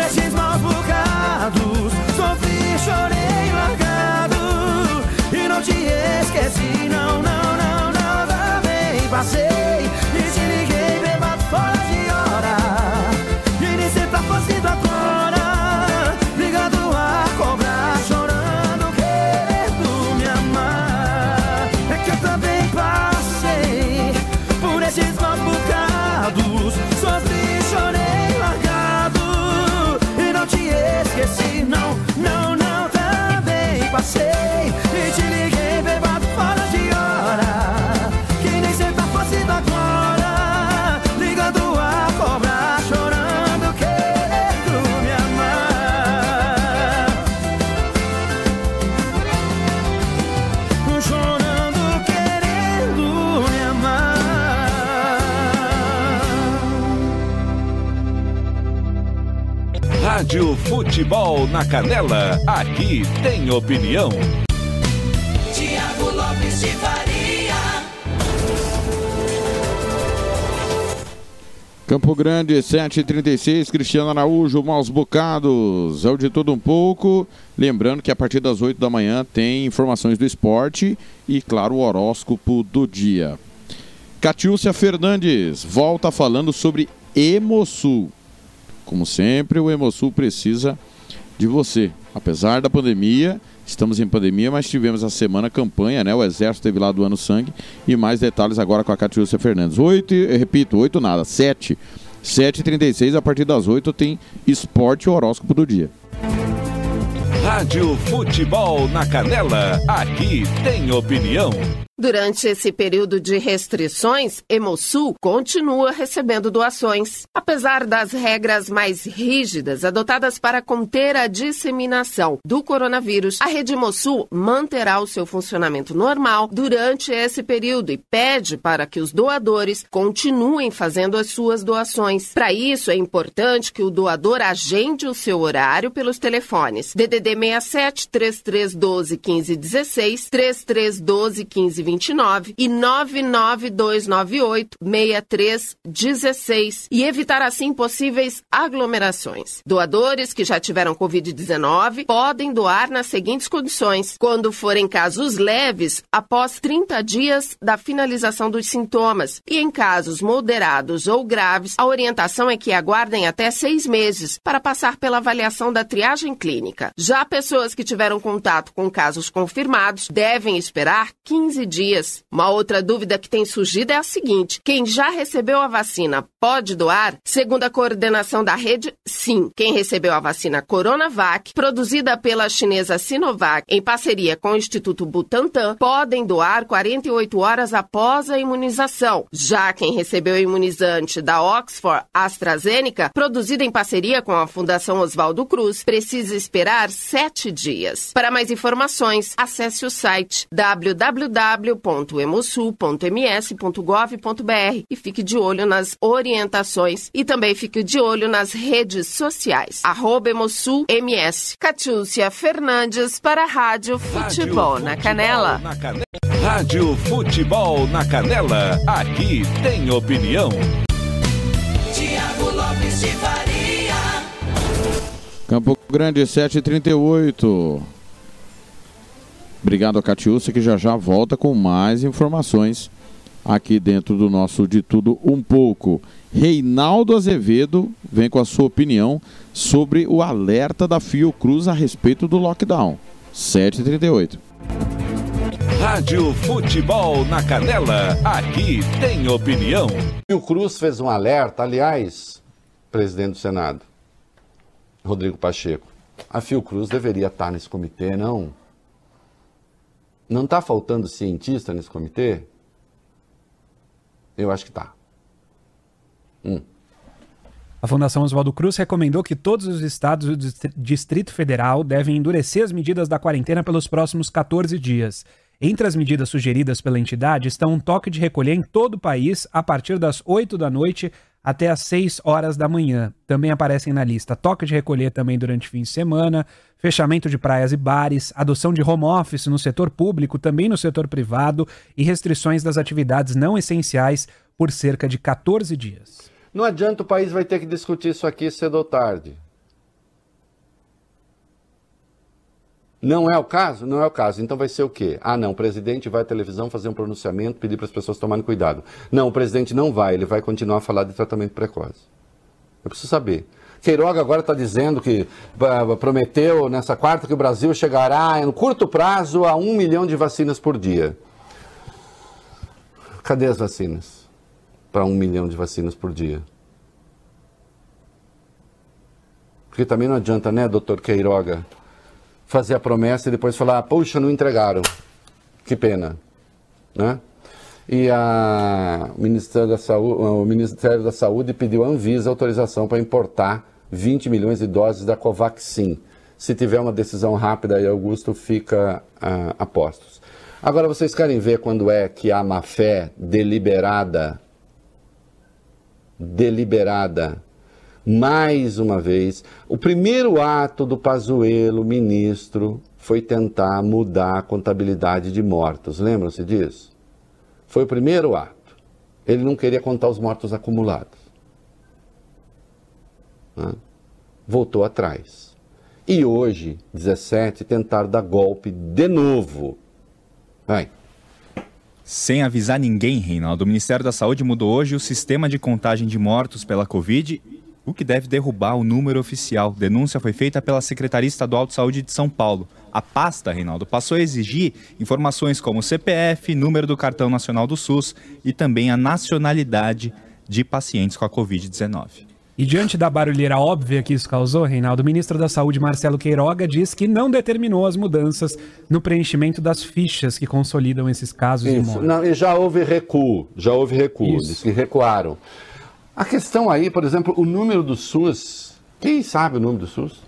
S15: esses maus bocados. Sofri, chorei, largado. E não te esqueci, não, não, não, não. Também passei
S1: Futebol na Canela. Aqui tem opinião.
S3: Tiago Lopes de Faria.
S4: Campo Grande, 7h36, Cristiano Araújo, maus bocados. É o de tudo um pouco. Lembrando que a partir das 8 da manhã tem informações do esporte e, claro, o horóscopo do dia. Catiúcia Fernandes volta falando sobre Hemosul. Como sempre, o Hemosul precisa de você. Apesar da pandemia, estamos em pandemia, mas tivemos a semana campanha, né? O Exército teve lá doando sangue. E mais detalhes agora com a Catiúcia Fernandes. 8, eu repito, 8 nada, 7. 7h36, a partir das 8 tem esporte horóscopo do dia.
S1: Rádio Futebol na Canela. Aqui tem opinião.
S10: Durante esse período de restrições, Hemosul continua recebendo doações. Apesar das regras mais rígidas adotadas para conter a disseminação do coronavírus, a rede Hemosul manterá o seu funcionamento normal durante esse período e pede para que os doadores continuem fazendo as suas doações. Para isso, é importante que o doador agende o seu horário pelos telefones DDD 67 3312 1516, 3312 1529 e 99298 6316 e evitar assim possíveis aglomerações. Doadores que já tiveram Covid-19 podem doar nas seguintes condições: quando forem casos leves, após 30 dias da finalização dos sintomas, e em casos moderados ou graves, a orientação é que aguardem até seis meses para passar pela avaliação da triagem clínica. Já pessoas que tiveram contato com casos confirmados devem esperar 15 dias. Uma outra dúvida que tem surgido é a seguinte: quem já recebeu a vacina pode doar? Segundo a coordenação da rede, sim. Quem recebeu a vacina Coronavac, produzida pela chinesa Sinovac em parceria com o Instituto Butantan, podem doar 48 horas após a imunização. Já quem recebeu o imunizante da Oxford AstraZeneca, produzida em parceria com a Fundação Oswaldo Cruz, precisa esperar sete dias. Para mais informações, acesse o site www.hemosul.ms.gov.br e fique de olho nas orientações e também fique de olho nas redes sociais. Arroba Hemosul MS. Catiúcia Fernandes para a Rádio Futebol na Canela.
S1: Na Canela. Rádio Futebol na Canela. Aqui tem opinião.
S3: Tiago Lopes de Faria.
S4: Campo Grande, 7h38. Obrigado a Catiúcia, que já já volta com mais informações aqui dentro do nosso De Tudo Um Pouco. Reinaldo Azevedo vem com a sua opinião sobre o alerta da Fiocruz a respeito do lockdown. 7h38.
S1: Rádio Futebol na Canela. Aqui tem opinião.
S16: E o Cruz fez um alerta, aliás, presidente do Senado, Rodrigo Pacheco. A Fiocruz deveria estar nesse comitê, não? Não está faltando cientista nesse comitê? Eu acho que está. Hum.
S17: A Fundação Oswaldo Cruz recomendou que todos os estados e o Distri- Distrito Federal devem endurecer as medidas da quarentena pelos próximos 14 dias. Entre as medidas sugeridas pela entidade estão um toque de recolher em todo o país a partir das 8 da noite até às 6 horas da manhã. Também aparecem na lista toque de recolher também durante fim de semana, fechamento de praias e bares, adoção de home office no setor público, também no setor privado e restrições das atividades não essenciais por cerca de 14 dias.
S16: Não adianta, o país vai ter que discutir isso aqui cedo ou tarde. Não é o caso? Não é o caso. Então vai ser o quê? Ah, não, o presidente vai à televisão fazer um pronunciamento, pedir para as pessoas tomarem cuidado. Não, o presidente não vai, ele vai continuar a falar de tratamento precoce. Eu preciso saber. Queiroga agora está dizendo que prometeu nessa quarta que o Brasil chegará em curto prazo a um milhão de vacinas por dia. Cadê as vacinas? Para um milhão de vacinas por dia. Porque também não adianta, né, doutor Queiroga, fazer a promessa e depois falar, puxa, não entregaram. Que pena. Né? E a, Ministério da Saúde, o Ministério da Saúde pediu a Anvisa autorização para importar 20 milhões de doses da Covaxin. Se tiver uma decisão rápida aí, Augusto, fica uh, a postos. Agora, vocês querem ver quando é que há má fé deliberada, deliberada, mais uma vez, o primeiro ato do Pazuello, ministro, foi tentar mudar a contabilidade de mortos. Lembram-se disso? Foi o primeiro ato. Ele não queria contar os mortos acumulados. Né? Voltou atrás. E hoje, 17, tentaram dar golpe de novo. Vai.
S18: Sem avisar ninguém, Reinaldo, o Ministério da Saúde mudou hoje o sistema de contagem de mortos pela Covid o que deve derrubar o número oficial. Denúncia foi feita pela Secretaria Estadual de Saúde de São Paulo. A pasta, Reinaldo, passou a exigir informações como CPF, número do cartão nacional do SUS e também a nacionalidade de pacientes com a Covid-19.
S17: E diante da barulheira óbvia que isso causou, Reinaldo, o ministro da Saúde, Marcelo Queiroga, diz que não determinou as mudanças no preenchimento das fichas que consolidam esses casos
S16: Isso.
S17: de morte.
S16: Não, e já houve recuo, já houve recuo,
S17: Isso.
S16: que recuaram. A questão aí, por exemplo, o número do SUS. Quem sabe o número do SUS?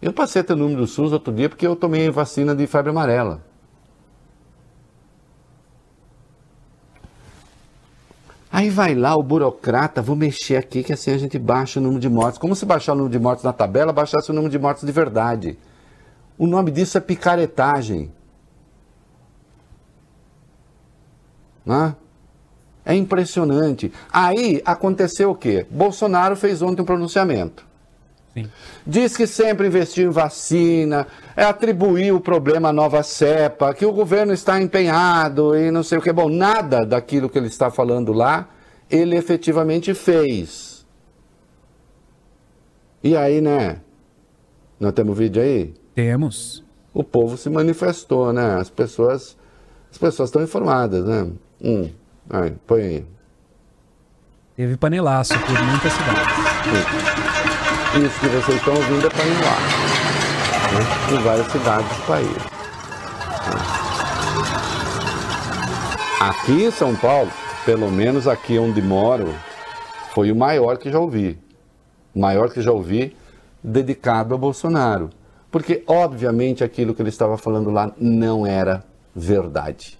S16: Eu passei a ter o número do SUS outro dia porque eu tomei vacina de febre amarela. Aí vai lá o burocrata, vou mexer aqui que assim a gente baixa o número de mortes. Como se baixar o número de mortes na tabela, baixasse o número de mortes de verdade. O nome disso é picaretagem. Né? É impressionante. Aí aconteceu o quê? Bolsonaro fez ontem um pronunciamento.
S17: Sim.
S16: Diz que sempre investiu em vacina, é atribuir o problema à nova cepa, que o governo está empenhado e não sei o que. Bom, nada daquilo que ele está falando lá, ele efetivamente fez. E aí, né? Nós temos vídeo aí?
S17: Temos.
S16: O povo se manifestou, né? As pessoas, as pessoas estão informadas, né? Hum. Aí, põe aí.
S17: Teve panelaço por muitas cidades.
S16: Isso que vocês estão ouvindo é panelar. Né? Em várias cidades do país. Aqui em São Paulo, pelo menos aqui onde moro, foi o maior que já ouvi. O maior que já ouvi dedicado a Bolsonaro. Porque, obviamente, aquilo que ele estava falando lá não era verdade.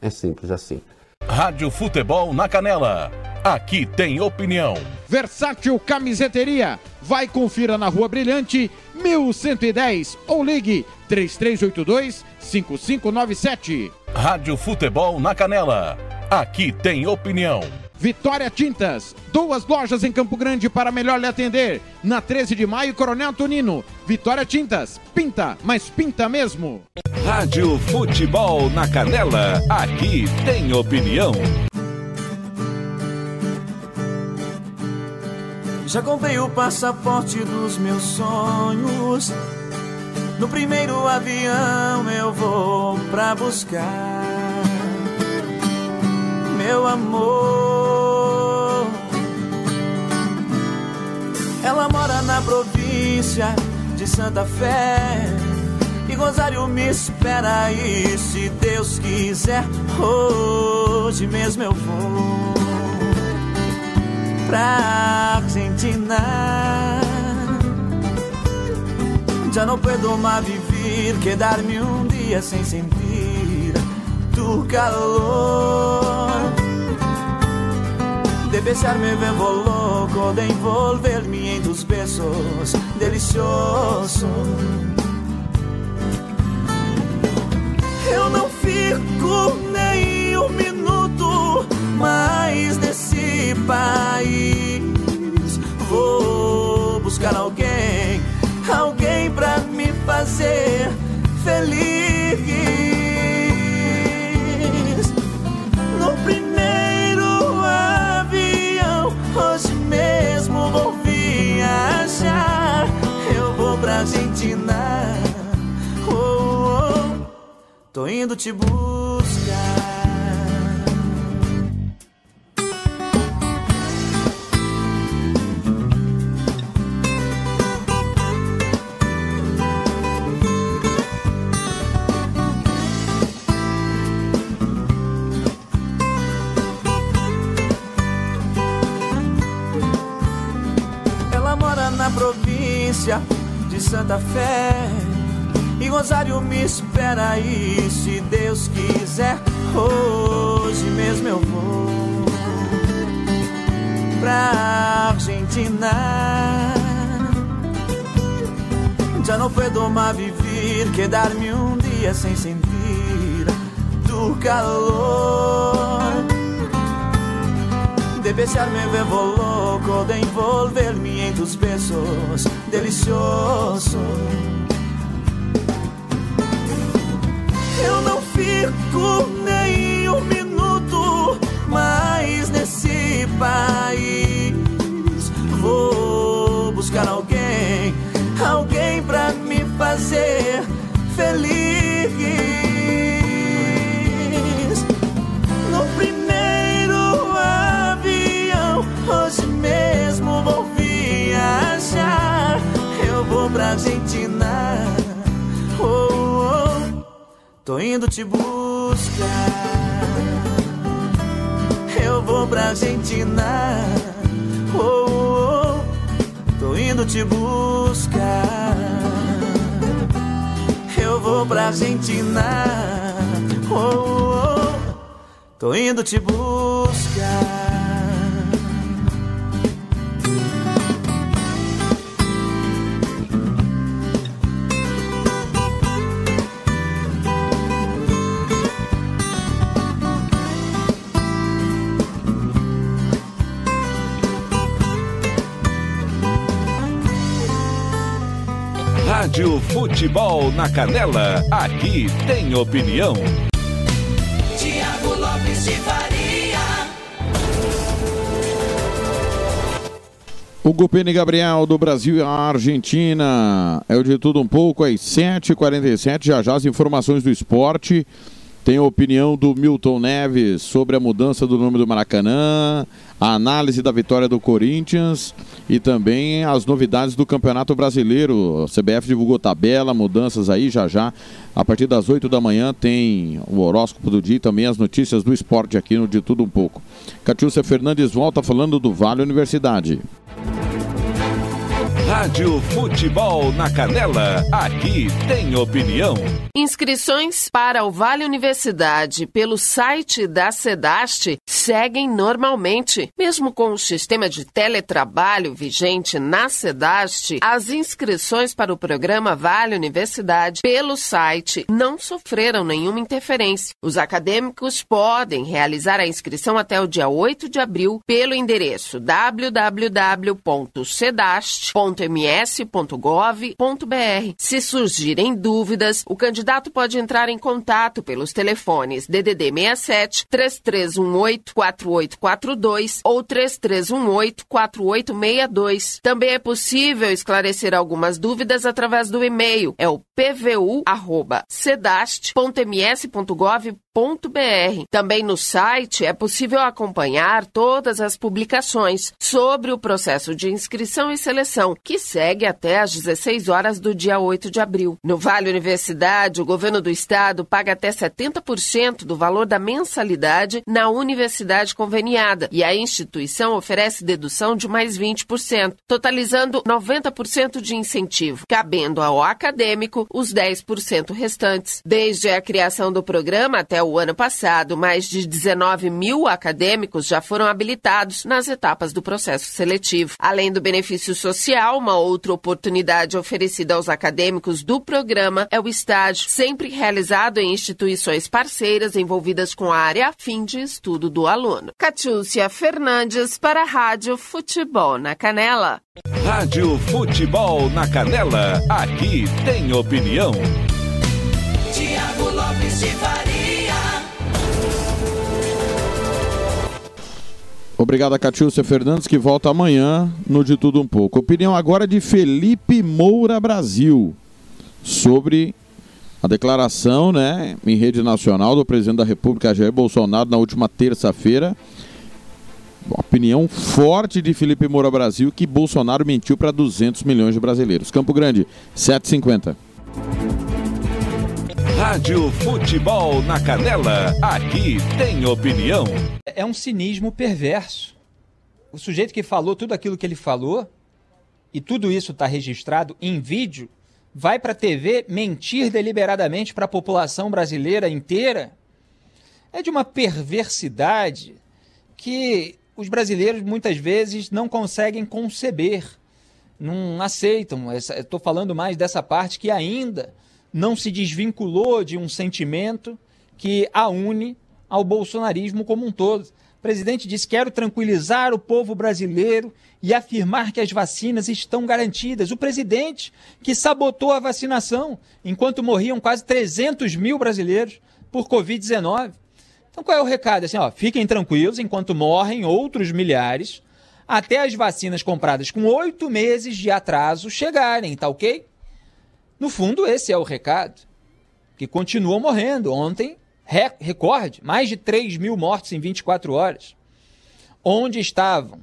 S16: É simples assim.
S2: Rádio Futebol na Canela. Aqui tem opinião.
S4: Versátil Camiseteria. Vai confira na Rua Brilhante, 1110 ou ligue 3382 5597.
S2: Rádio Futebol na Canela. Aqui tem opinião.
S4: Vitória Tintas, duas lojas em Campo Grande para melhor lhe atender. Na 13 de maio, Coronel Tonino. Vitória Tintas, pinta, mas pinta mesmo.
S1: Rádio Futebol na Canela. Aqui tem opinião.
S19: Já comprei o passaporte dos meus sonhos. No primeiro avião eu vou pra buscar meu amor. Ela mora na província de Santa Fé. E Rosário me espera aí, se Deus quiser. Hoje mesmo eu vou pra Argentina. Já não puedo más vivir, quedarme un día sem sentir tu calor. De besarme me vuelvo loco, de envolver-me em tus besos deliciosos. Eu não fico nem um minuto mais nesse país. Vou buscar alguém, alguém pra me fazer feliz. Argentina. Oh, oh, tô indo te buscar. Ela mora na província Santa Fé. E Rosário me espera aí, se Deus quiser. Hoje mesmo eu vou pra Argentina. Ya no puedo más vivir, quedarme un día sin sentir tu calor. De besarme vivo loco, de envolver-me em tus besos deliciosos. Eu não fico nem um minuto mais nesse país. Vou buscar alguém, alguém pra me fazer feliz. Argentina. Oh, oh, tô indo te buscar. Eu vou pra Argentina. Oh, oh, tô indo te buscar. Eu vou pra Argentina. Oh, oh, tô indo te buscar.
S1: Futebol na Canela, aqui tem opinião.
S3: Tiago Lopes de Faria.
S4: Pena e Gabriel do Brasil e a Argentina. É o de tudo um pouco, às 7h47. Já já as informações do esporte. Tem a opinião do Milton Neves sobre a mudança do nome do Maracanã, a análise da vitória do Corinthians e também as novidades do Campeonato Brasileiro. A CBF divulgou tabela, mudanças aí já já. A partir das 8 da manhã tem o horóscopo do dia e também as notícias do esporte aqui no De Tudo Um Pouco. Catiúcia Fernandes volta falando do Vale Universidade.
S1: Rádio Futebol na Canela, aqui tem opinião.
S10: Inscrições para o Vale Universidade pelo site da SEDAST seguem normalmente. Mesmo com o sistema de teletrabalho vigente na SEDAST, as inscrições para o programa Vale Universidade pelo site não sofreram nenhuma interferência. Os acadêmicos podem realizar a inscrição até o dia 8 de abril pelo endereço www.sedast.ms.gov.br. Se surgirem dúvidas, o candidato pode entrar em contato pelos telefones DDD 67 3318 4842 ou 3318 4862. Também é possível esclarecer algumas dúvidas através do e-mail. É o pvu@sedast.ms.gov.br. Também no site é possível acompanhar todas as publicações sobre o processo de inscrição e seleção, que segue até às 16 horas do dia 8 de abril. No Vale Universidade, o governo do estado paga até 70% do valor da mensalidade na universidade conveniada e a instituição oferece dedução de mais 20%, totalizando 90% de incentivo, cabendo ao acadêmico os 10% restantes. Desde a criação do programa até o ano passado, mais de 19 mil acadêmicos já foram habilitados nas etapas do processo seletivo. Além do benefício social, uma outra oportunidade oferecida aos acadêmicos do programa é o estágio, sempre realizado em instituições parceiras envolvidas com a área a fim de estudo do aluno. Catiúcia Fernandes para a Rádio Futebol na Canela.
S1: Rádio Futebol na Canela, aqui tem opinião.
S3: Tiago Lopes de Faria.
S4: Obrigado a Catiúcia Fernandes, que volta amanhã no De Tudo Um Pouco. Opinião agora de Felipe Moura Brasil sobre a declaração né, em rede nacional do presidente da República, Jair Bolsonaro, na última terça-feira. Opinião forte de Felipe Moura Brasil que Bolsonaro mentiu para 200 milhões de brasileiros. Campo Grande, 750.
S1: Rádio Futebol na Canela, aqui tem opinião.
S20: É um cinismo perverso. O sujeito que falou tudo aquilo que ele falou, e tudo isso está registrado em vídeo, vai para a TV mentir deliberadamente para a população brasileira inteira? É de uma perversidade que os brasileiros muitas vezes não conseguem conceber, não aceitam. Estou falando mais dessa parte que ainda não se desvinculou de um sentimento que a une ao bolsonarismo como um todo. O presidente disse: quero tranquilizar o povo brasileiro e afirmar que as vacinas estão garantidas. O presidente que sabotou a vacinação, enquanto morriam quase 300 mil brasileiros por Covid-19. Então qual é o recado? Assim, ó, fiquem tranquilos enquanto morrem outros milhares, até as vacinas compradas com oito meses de atraso chegarem, tá ok? No fundo, esse é o recado. Que continuam morrendo. Ontem, recorde, mais de 3 mil mortos em 24 horas. Onde estavam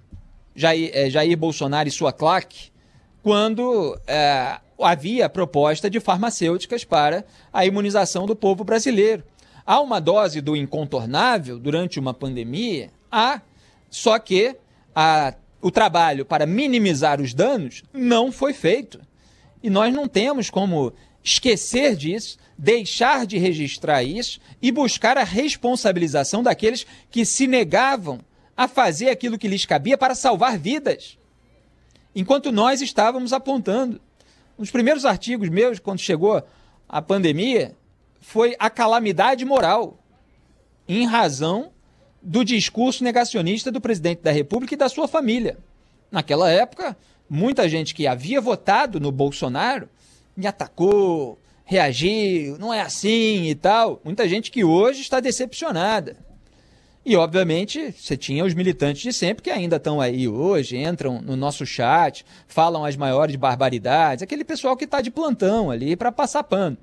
S20: Jair, eh, Jair Bolsonaro e sua claque quando eh, havia proposta de farmacêuticas para a imunização do povo brasileiro? Há uma dose do incontornável durante uma pandemia? Há. Só que a, o trabalho para minimizar os danos não foi feito. E nós não temos como esquecer disso, deixar de registrar isso e buscar a responsabilização daqueles que se negavam a fazer aquilo que lhes cabia para salvar vidas. Enquanto nós estávamos apontando. Um dos primeiros artigos meus, quando chegou a pandemia, foi a calamidade moral, em razão do discurso negacionista do presidente da República e da sua família. Naquela época, muita gente que havia votado no Bolsonaro me atacou, reagiu, não é assim e tal. Muita gente que hoje está decepcionada. E, obviamente, você tinha os militantes de sempre que ainda estão aí hoje, entram no nosso chat, falam as maiores barbaridades, aquele pessoal que está de plantão ali para passar pano.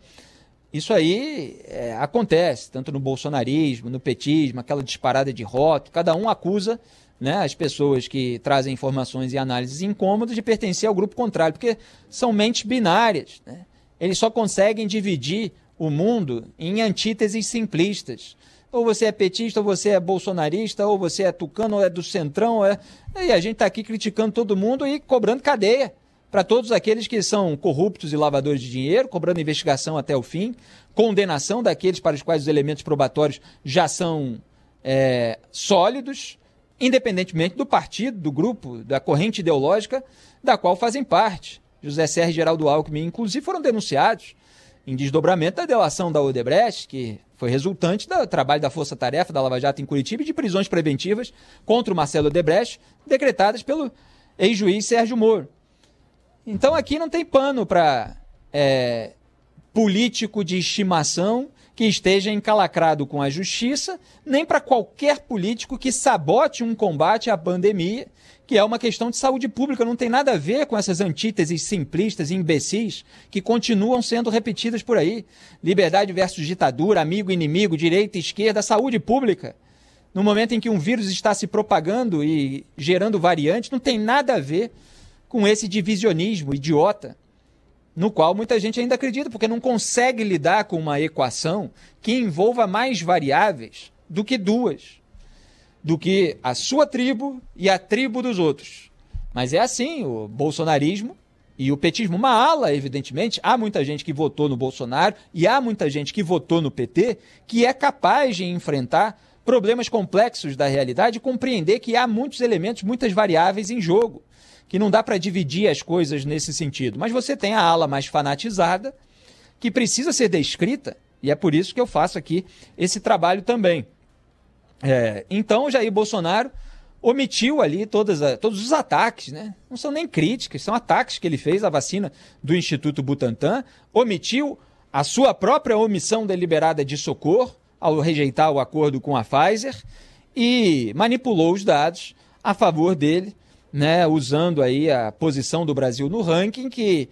S20: Isso aí é, acontece, tanto no bolsonarismo, no petismo, aquela disparada de rótulo, cada um acusa né, as pessoas que trazem informações e análises incômodas de pertencer ao grupo contrário, porque são mentes binárias. Né? Eles só conseguem dividir o mundo em antíteses simplistas. Ou você é petista, ou você é bolsonarista, ou você é tucano, ou é do centrão. Ou é... E a gente está aqui criticando todo mundo e cobrando cadeia para todos aqueles que são corruptos e lavadores de dinheiro, cobrando investigação até o fim, condenação daqueles para os quais os elementos probatórios já são é, sólidos, independentemente do partido, do grupo, da corrente ideológica da qual fazem parte. José Serra e Geraldo Alckmin, inclusive, foram denunciados em desdobramento da delação da Odebrecht, que foi resultante do trabalho da Força Tarefa da Lava Jato em Curitiba e de prisões preventivas contra o Marcelo Odebrecht, decretadas pelo ex-juiz Sérgio Moro. Então aqui não tem pano para é, político de estimação que esteja encalacrado com a justiça, nem para qualquer político que sabote um combate à pandemia, que é uma questão de saúde pública, não tem nada a ver com essas antíteses simplistas e imbecis que continuam sendo repetidas por aí. Liberdade versus ditadura, amigo inimigo, direita esquerda, saúde pública. No momento em que um vírus está se propagando e gerando variantes, não tem nada a ver com esse divisionismo idiota, no qual muita gente ainda acredita, porque não consegue lidar com uma equação que envolva mais variáveis do que duas, do que a sua tribo e a tribo dos outros. Mas é assim, o bolsonarismo E o petismo, uma ala, evidentemente, há muita gente que votou no Bolsonaro e há muita gente que votou no PT que é capaz de enfrentar problemas complexos da realidade e compreender que há muitos elementos, muitas variáveis em jogo, que não dá para dividir as coisas nesse sentido. Mas você tem a ala mais fanatizada, que precisa ser descrita, e é por isso que eu faço aqui esse trabalho também. É, então, Jair Bolsonaro omitiu ali todas a- todos os ataques, né? Não são nem críticas, são ataques que ele fez à vacina do Instituto Butantan, omitiu a sua própria omissão deliberada de socorro ao rejeitar o acordo com a Pfizer e manipulou os dados a favor dele, né? Usando aí a posição do Brasil no ranking que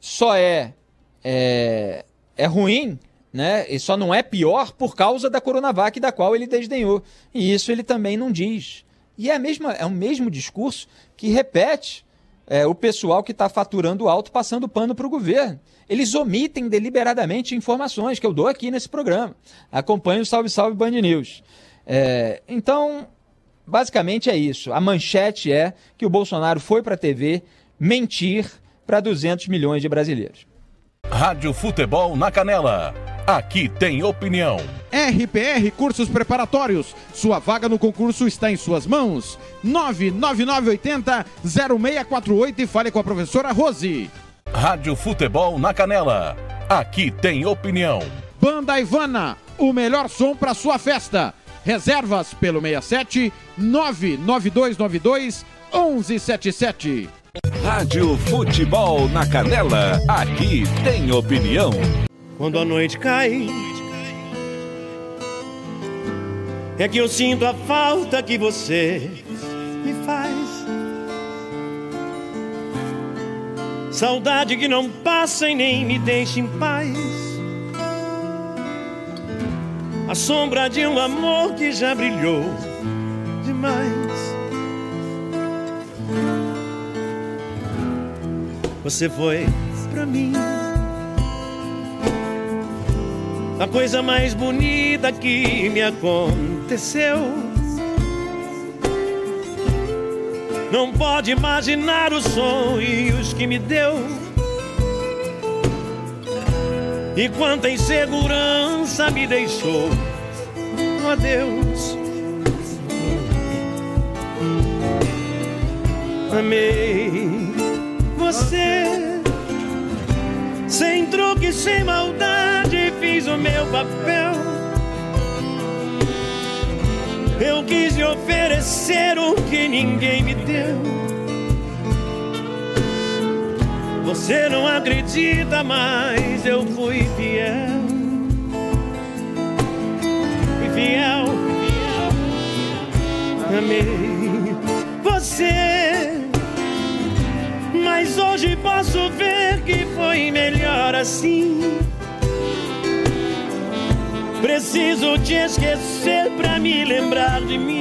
S20: só é é, é ruim, né? E só não é pior por causa da Coronavac, da qual ele desdenhou. E isso ele também não diz. E é, a mesma, é o mesmo discurso que repete é, o pessoal que está faturando alto passando pano para o governo. Eles omitem deliberadamente informações que eu dou aqui nesse programa. Acompanhe o Salve Salve Band News. É, então, basicamente é isso. A manchete é que o Bolsonaro foi para a TV mentir para 200 milhões de brasileiros.
S1: Rádio Futebol na Canela. Aqui tem opinião.
S4: RPR Cursos Preparatórios. Sua vaga no concurso está em suas mãos. 99980 0648 e fale com a professora Rose.
S1: Rádio Futebol na Canela. Aqui tem opinião.
S4: Banda Ivana, o melhor som para sua festa. Reservas pelo 67 99292 1177.
S21: Rádio Futebol na Canela. Aqui tem opinião.
S22: Quando a noite cai, é que eu sinto a falta que você me faz. Saudade que não passa e nem me deixa em paz. A sombra de um amor que já brilhou demais. Você foi pra mim a coisa mais bonita que me aconteceu. Não pode imaginar os sonhos que me deu. E quanta insegurança me deixou. Oh, adeus. Amei você. Sem truque, sem maldade, fiz o meu papel. Eu quis lhe oferecer o que ninguém me deu. Você não acredita, mas eu fui fiel. Fui fiel, fui fiel. Amei você. Mas hoje posso ver que foi melhor assim. Preciso te esquecer pra me lembrar de mim.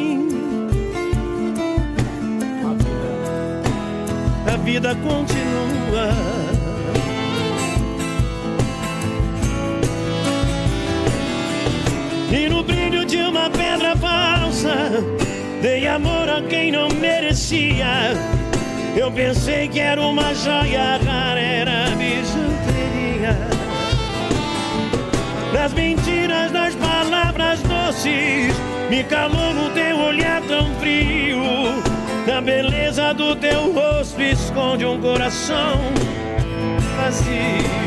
S22: Vida continua. E no brilho de uma pedra falsa, dei amor a quem não merecia. Eu pensei que era uma joia rara, era bijuteria. Das mentiras, das palavras doces, me calou no teu olhar tão frio. A beleza do teu rosto esconde um coração vazio.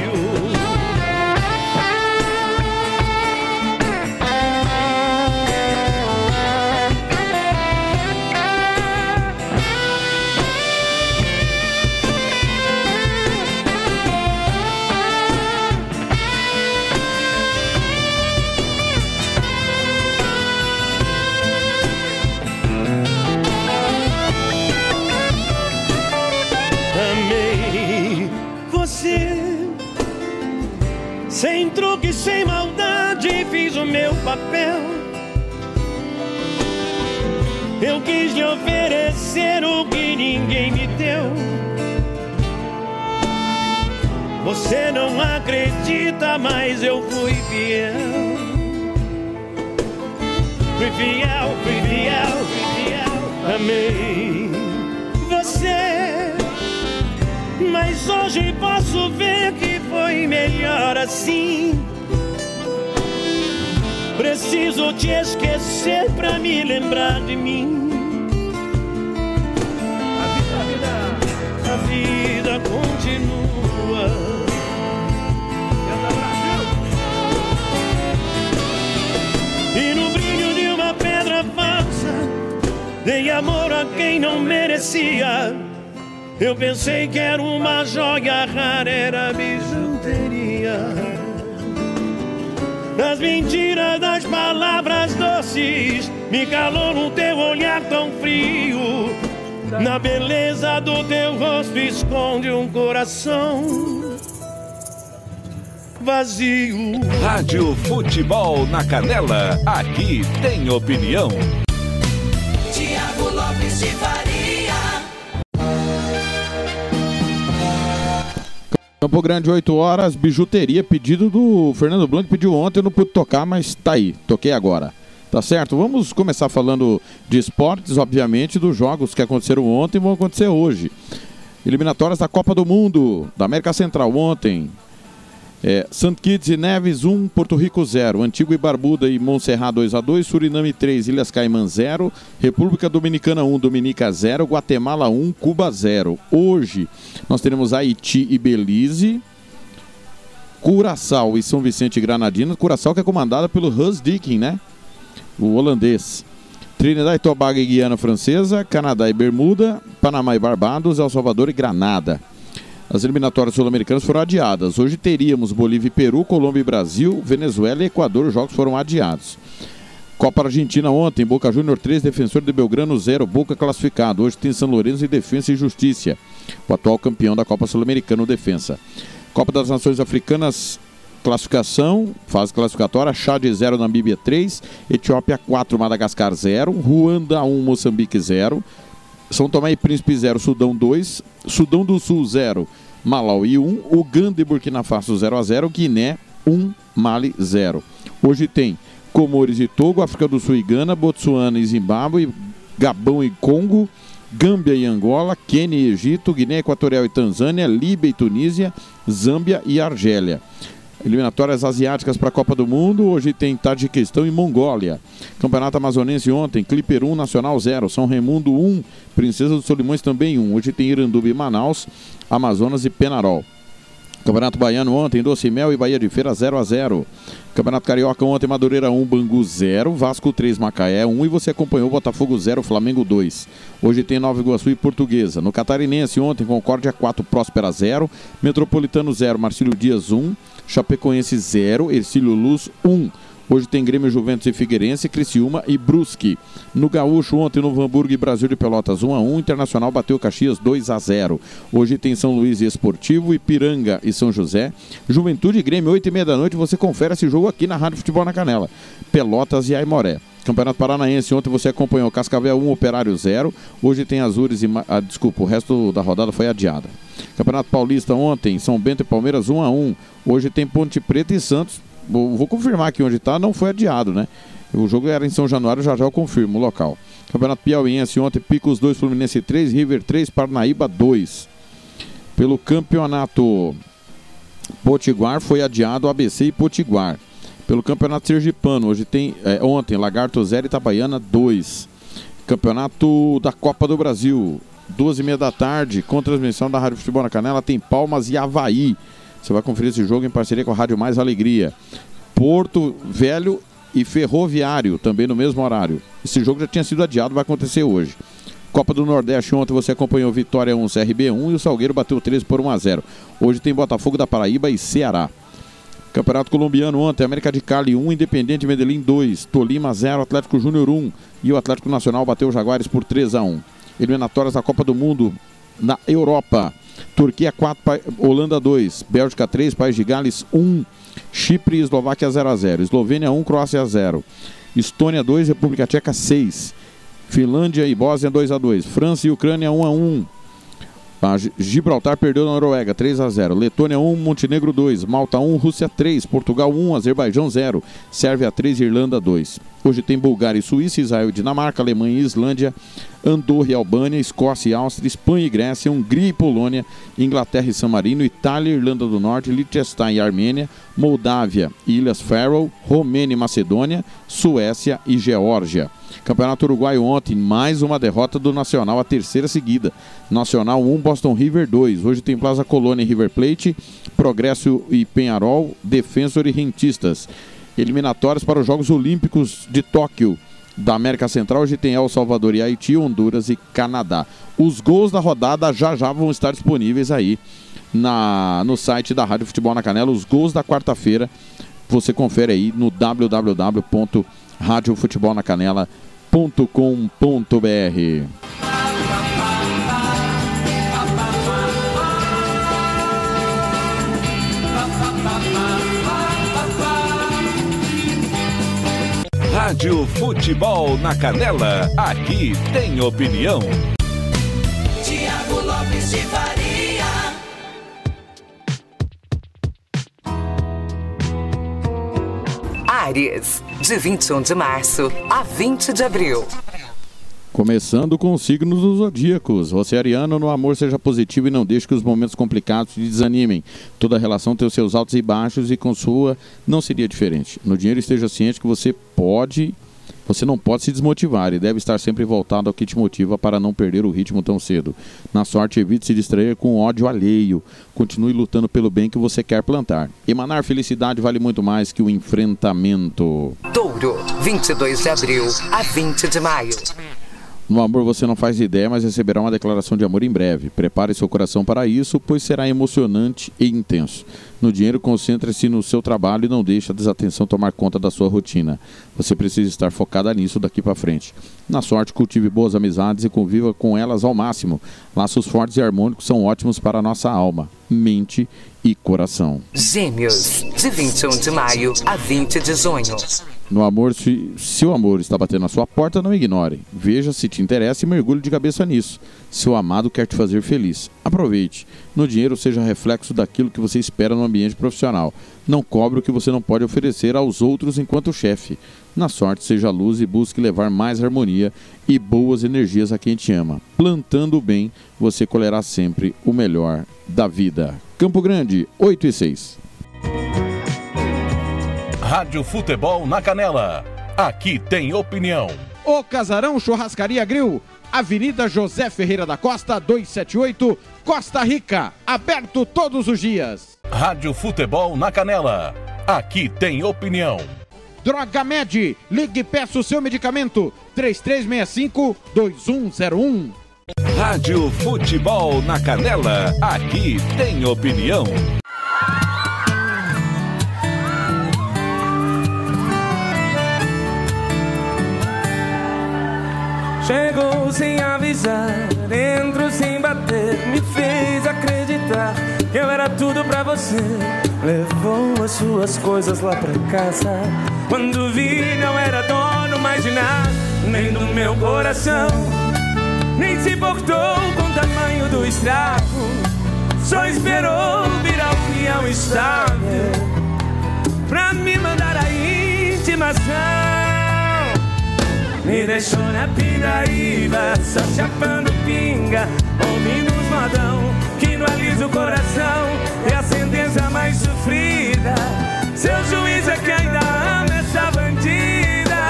S22: O meu papel. Eu quis lhe oferecer o que ninguém me deu. Você não acredita, mas eu fui fiel. Fui fiel, fui fiel, fui fiel. Amei você Mas hoje posso ver que foi melhor assim. Preciso te esquecer pra me lembrar de mim. A vida continua. E no brilho de uma pedra falsa, dei amor a quem não merecia. Eu pensei que era uma joia rara, era bijuteria. As mentiras das palavras doces me calou no teu olhar tão frio. Na beleza do teu rosto esconde um coração vazio.
S1: Rádio Futebol na Canela, aqui tem opinião.
S4: Campo Grande, 8 horas, bijuteria, pedido do Fernando Blanco, pediu ontem, eu não pude tocar, mas tá aí, toquei agora. Tá certo? Vamos começar falando de esportes, obviamente, dos jogos que aconteceram ontem e vão acontecer hoje. Eliminatórias da Copa do Mundo, da América Central ontem. É, St. Kitts e Neves 1, Porto Rico 0, Antigua e Barbuda e Montserrat 2 a 2, Suriname 3, Ilhas Caimã 0, República Dominicana 1, Dominica 0, Guatemala 1, Cuba 0. Hoje nós teremos Haiti e Belize, Curaçao e São Vicente e Granadinas. Curaçao que é comandada pelo Hus Dickin, né? O holandês. Trinidad e Tobago e Guiana Francesa, Canadá e Bermuda, Panamá e Barbados, El Salvador e Granada. As eliminatórias sul-americanas foram adiadas. Hoje teríamos Bolívia e Peru, Colômbia e Brasil, Venezuela e Equador. Os jogos foram adiados. Copa Argentina ontem, Boca Júnior 3, Defensor de Belgrano 0, Boca classificado. Hoje tem São Lourenço e Defensa e Justiça, o atual campeão da Copa Sul-Americana, o Defensa. Copa das Nações Africanas, classificação, fase classificatória, Chad 0, Namíbia 3, Etiópia 4, Madagascar 0, Ruanda 1, Moçambique 0, São Tomé e Príncipe 0, Sudão 2, Sudão do Sul 0, Malawi 1, Uganda e Burkina Faso 0 a 0, Guiné 1, Mali 0. Hoje tem Comores e Togo, África do Sul e Gana, Botsuana e Zimbábue, Gabão e Congo, Gâmbia e Angola, Quênia e Egito, Guiné Equatorial e Tanzânia, Líbia e Tunísia, Zâmbia e Argélia. Eliminatórias asiáticas para a Copa do Mundo. Hoje tem Tadjiquistão e Mongólia. Campeonato Amazonense ontem, Clipper 1, Nacional 0. São Raimundo 1, Princesa dos Solimões também 1. Hoje tem Iranduba e Manaus, Amazonas e Penarol. Campeonato Baiano ontem, Doce Mel e Bahia de Feira 0 a 0 Campeonato Carioca ontem, Madureira 1, Bangu 0, Vasco 3, Macaé 1 e você acompanhou Botafogo 0, Flamengo 2. Hoje tem Nova Iguaçu e Portuguesa. No Catarinense ontem, Concórdia 4, Próspera 0, Metropolitano 0, Marcílio Dias 1, Chapecoense 0, Ercílio Luz 1. Hoje tem Grêmio Juventus e Figueirense, Criciúma e Brusque. No Gaúcho, ontem, Novo Hamburgo e Brasil de Pelotas 1 a 1 Internacional bateu Caxias 2 a 0 Hoje tem São Luís e Esportivo, Ipiranga e São José. Juventude e Grêmio, 8 e meia da noite. Você confere esse jogo aqui na Rádio Futebol na Canela. Pelotas e Aimoré. Campeonato Paranaense, ontem você acompanhou Cascavel 1, Operário 0. Hoje tem Azures e. Ah, desculpa, o resto da rodada foi adiada. Campeonato Paulista ontem, São Bento e Palmeiras 1 a 1 Hoje tem Ponte Preta e Santos. Vou, confirmar aqui onde está, não foi adiado, né? O jogo era em São Januário, já já eu confirmo o local. Campeonato Piauiense ontem, Picos 2, Fluminense 3, River 3, Parnaíba 2. Pelo campeonato Potiguar foi adiado ABC e Potiguar. Pelo campeonato Sergipano, hoje tem é, ontem Lagarto 0 e Itabaiana 2. Campeonato da Copa do Brasil, duas e meia da tarde, com transmissão da Rádio Futebol na Canela, tem Palmas e Havaí. Você vai conferir esse jogo em parceria com a Rádio Mais Alegria. Porto Velho e Ferroviário, também no mesmo horário. Esse jogo já tinha sido adiado, vai acontecer hoje. Copa do Nordeste, ontem você acompanhou Vitória 1, CRB 1 e o Salgueiro bateu 13 por 1 a 0. Hoje tem Botafogo da Paraíba e Ceará. Campeonato Colombiano ontem, América de Cali 1, Independente Medellín 2, Tolima 0, Atlético Júnior 1 e o Atlético Nacional bateu o Jaguares por 3 a 1. Eliminatórias da Copa do Mundo na Europa. Turquia 4, Pa- Holanda 2, Bélgica 3, País de Gales 1, Chipre e Eslováquia 0 a 0, Eslovênia 1, Croácia 0, Estônia 2, República Tcheca 6, Finlândia e Bósnia 2 a 2, França e Ucrânia 1 a 1. Gi- Gibraltar perdeu na Noruega 3 a 0, Letônia 1, Montenegro 2, Malta 1, Rússia 3, Portugal 1, Azerbaijão 0, Sérvia 3 e Irlanda 2. Hoje tem Bulgária e Suíça, Israel e Dinamarca, Alemanha e Islândia, Andorra e Albânia, Escócia e Áustria, Espanha e Grécia, Hungria e Polônia, Inglaterra e San Marino, Itália Irlanda do Norte, Liechtenstein e Armênia, Moldávia Ilhas Faroe, Romênia e Macedônia, Suécia e Geórgia. Campeonato Uruguaio ontem, mais uma derrota do Nacional, a terceira seguida. Nacional 1, Boston River 2. Hoje tem Plaza Colônia e River Plate, Progresso e Penharol, Defensor e Rentistas. Eliminatórias para os Jogos Olímpicos de Tóquio da América Central. Hoje tem El Salvador e Haiti, Honduras e Canadá. Os gols da rodada já já vão estar disponíveis aí na, no site da Rádio Futebol na Canela. Os gols da quarta-feira você confere aí no www.radiofutebolnacanela.com.br.
S1: Rádio Futebol na Canela, aqui tem opinião.
S3: Tiago Lopes de Faria.
S23: Áries, de 21 de março a 20 de abril.
S4: Começando com os signos dos zodíacos. Você, Ariano, no amor seja positivo e não deixe que os momentos complicados te desanimem. Toda relação tem os seus altos e baixos e com sua não seria diferente. No dinheiro esteja ciente que você pode, você não pode se desmotivar e deve estar sempre voltado ao que te motiva para não perder o ritmo tão cedo. Na sorte, evite se distrair com ódio alheio. Continue lutando pelo bem que você quer plantar. Emanar felicidade vale muito mais que o enfrentamento.
S23: Touro, 22 de abril a 20 de maio.
S4: No amor você não faz ideia, mas receberá uma declaração de amor em breve. Prepare seu coração para isso, pois será emocionante e intenso. No dinheiro, concentre-se no seu trabalho e não deixe a desatenção tomar conta da sua rotina. Você precisa estar focada nisso daqui para frente. Na sorte, cultive boas amizades e conviva com elas ao máximo. Laços fortes e harmônicos são ótimos para a nossa alma, mente e coração.
S23: Gêmeos, de 21 de maio a 20 de junho.
S4: No amor, se, se o amor está batendo na sua porta, não ignore. Veja se te interessa e mergulhe de cabeça nisso. Seu amado quer te fazer feliz. Aproveite. No dinheiro, seja reflexo daquilo que você espera no ambiente profissional. Não cobre o que você não pode oferecer aos outros enquanto chefe. Na sorte, seja luz e busque levar mais harmonia e boas energias a quem te ama. Plantando o bem, você colherá sempre o melhor da vida. Campo Grande, 8 e 6.
S2: Rádio Futebol na Canela. Aqui tem opinião.
S4: O Casarão Churrascaria Grill, Avenida José Ferreira da Costa, 278, Costa Rica. Aberto todos os dias.
S2: Rádio Futebol na Canela. Aqui tem opinião.
S4: Droga Med, ligue e peça o seu medicamento. 3365-2101.
S1: Rádio Futebol na Canela, aqui tem opinião.
S8: Chegou sem avisar, entrou sem bater, me fez acreditar que eu era tudo pra você. Levou as suas coisas lá pra casa. Quando vi, não era dono mais de nada, nem do meu coração. Nem se importou com o tamanho do estrago. Só esperou virar união estável pra me mandar a intimação. Me deixou na pindaíba, só chapando pinga, ouvindo os modão que não alisa o coração. É a sentença mais sofrida. Seu juiz é que ainda ama essa bandida.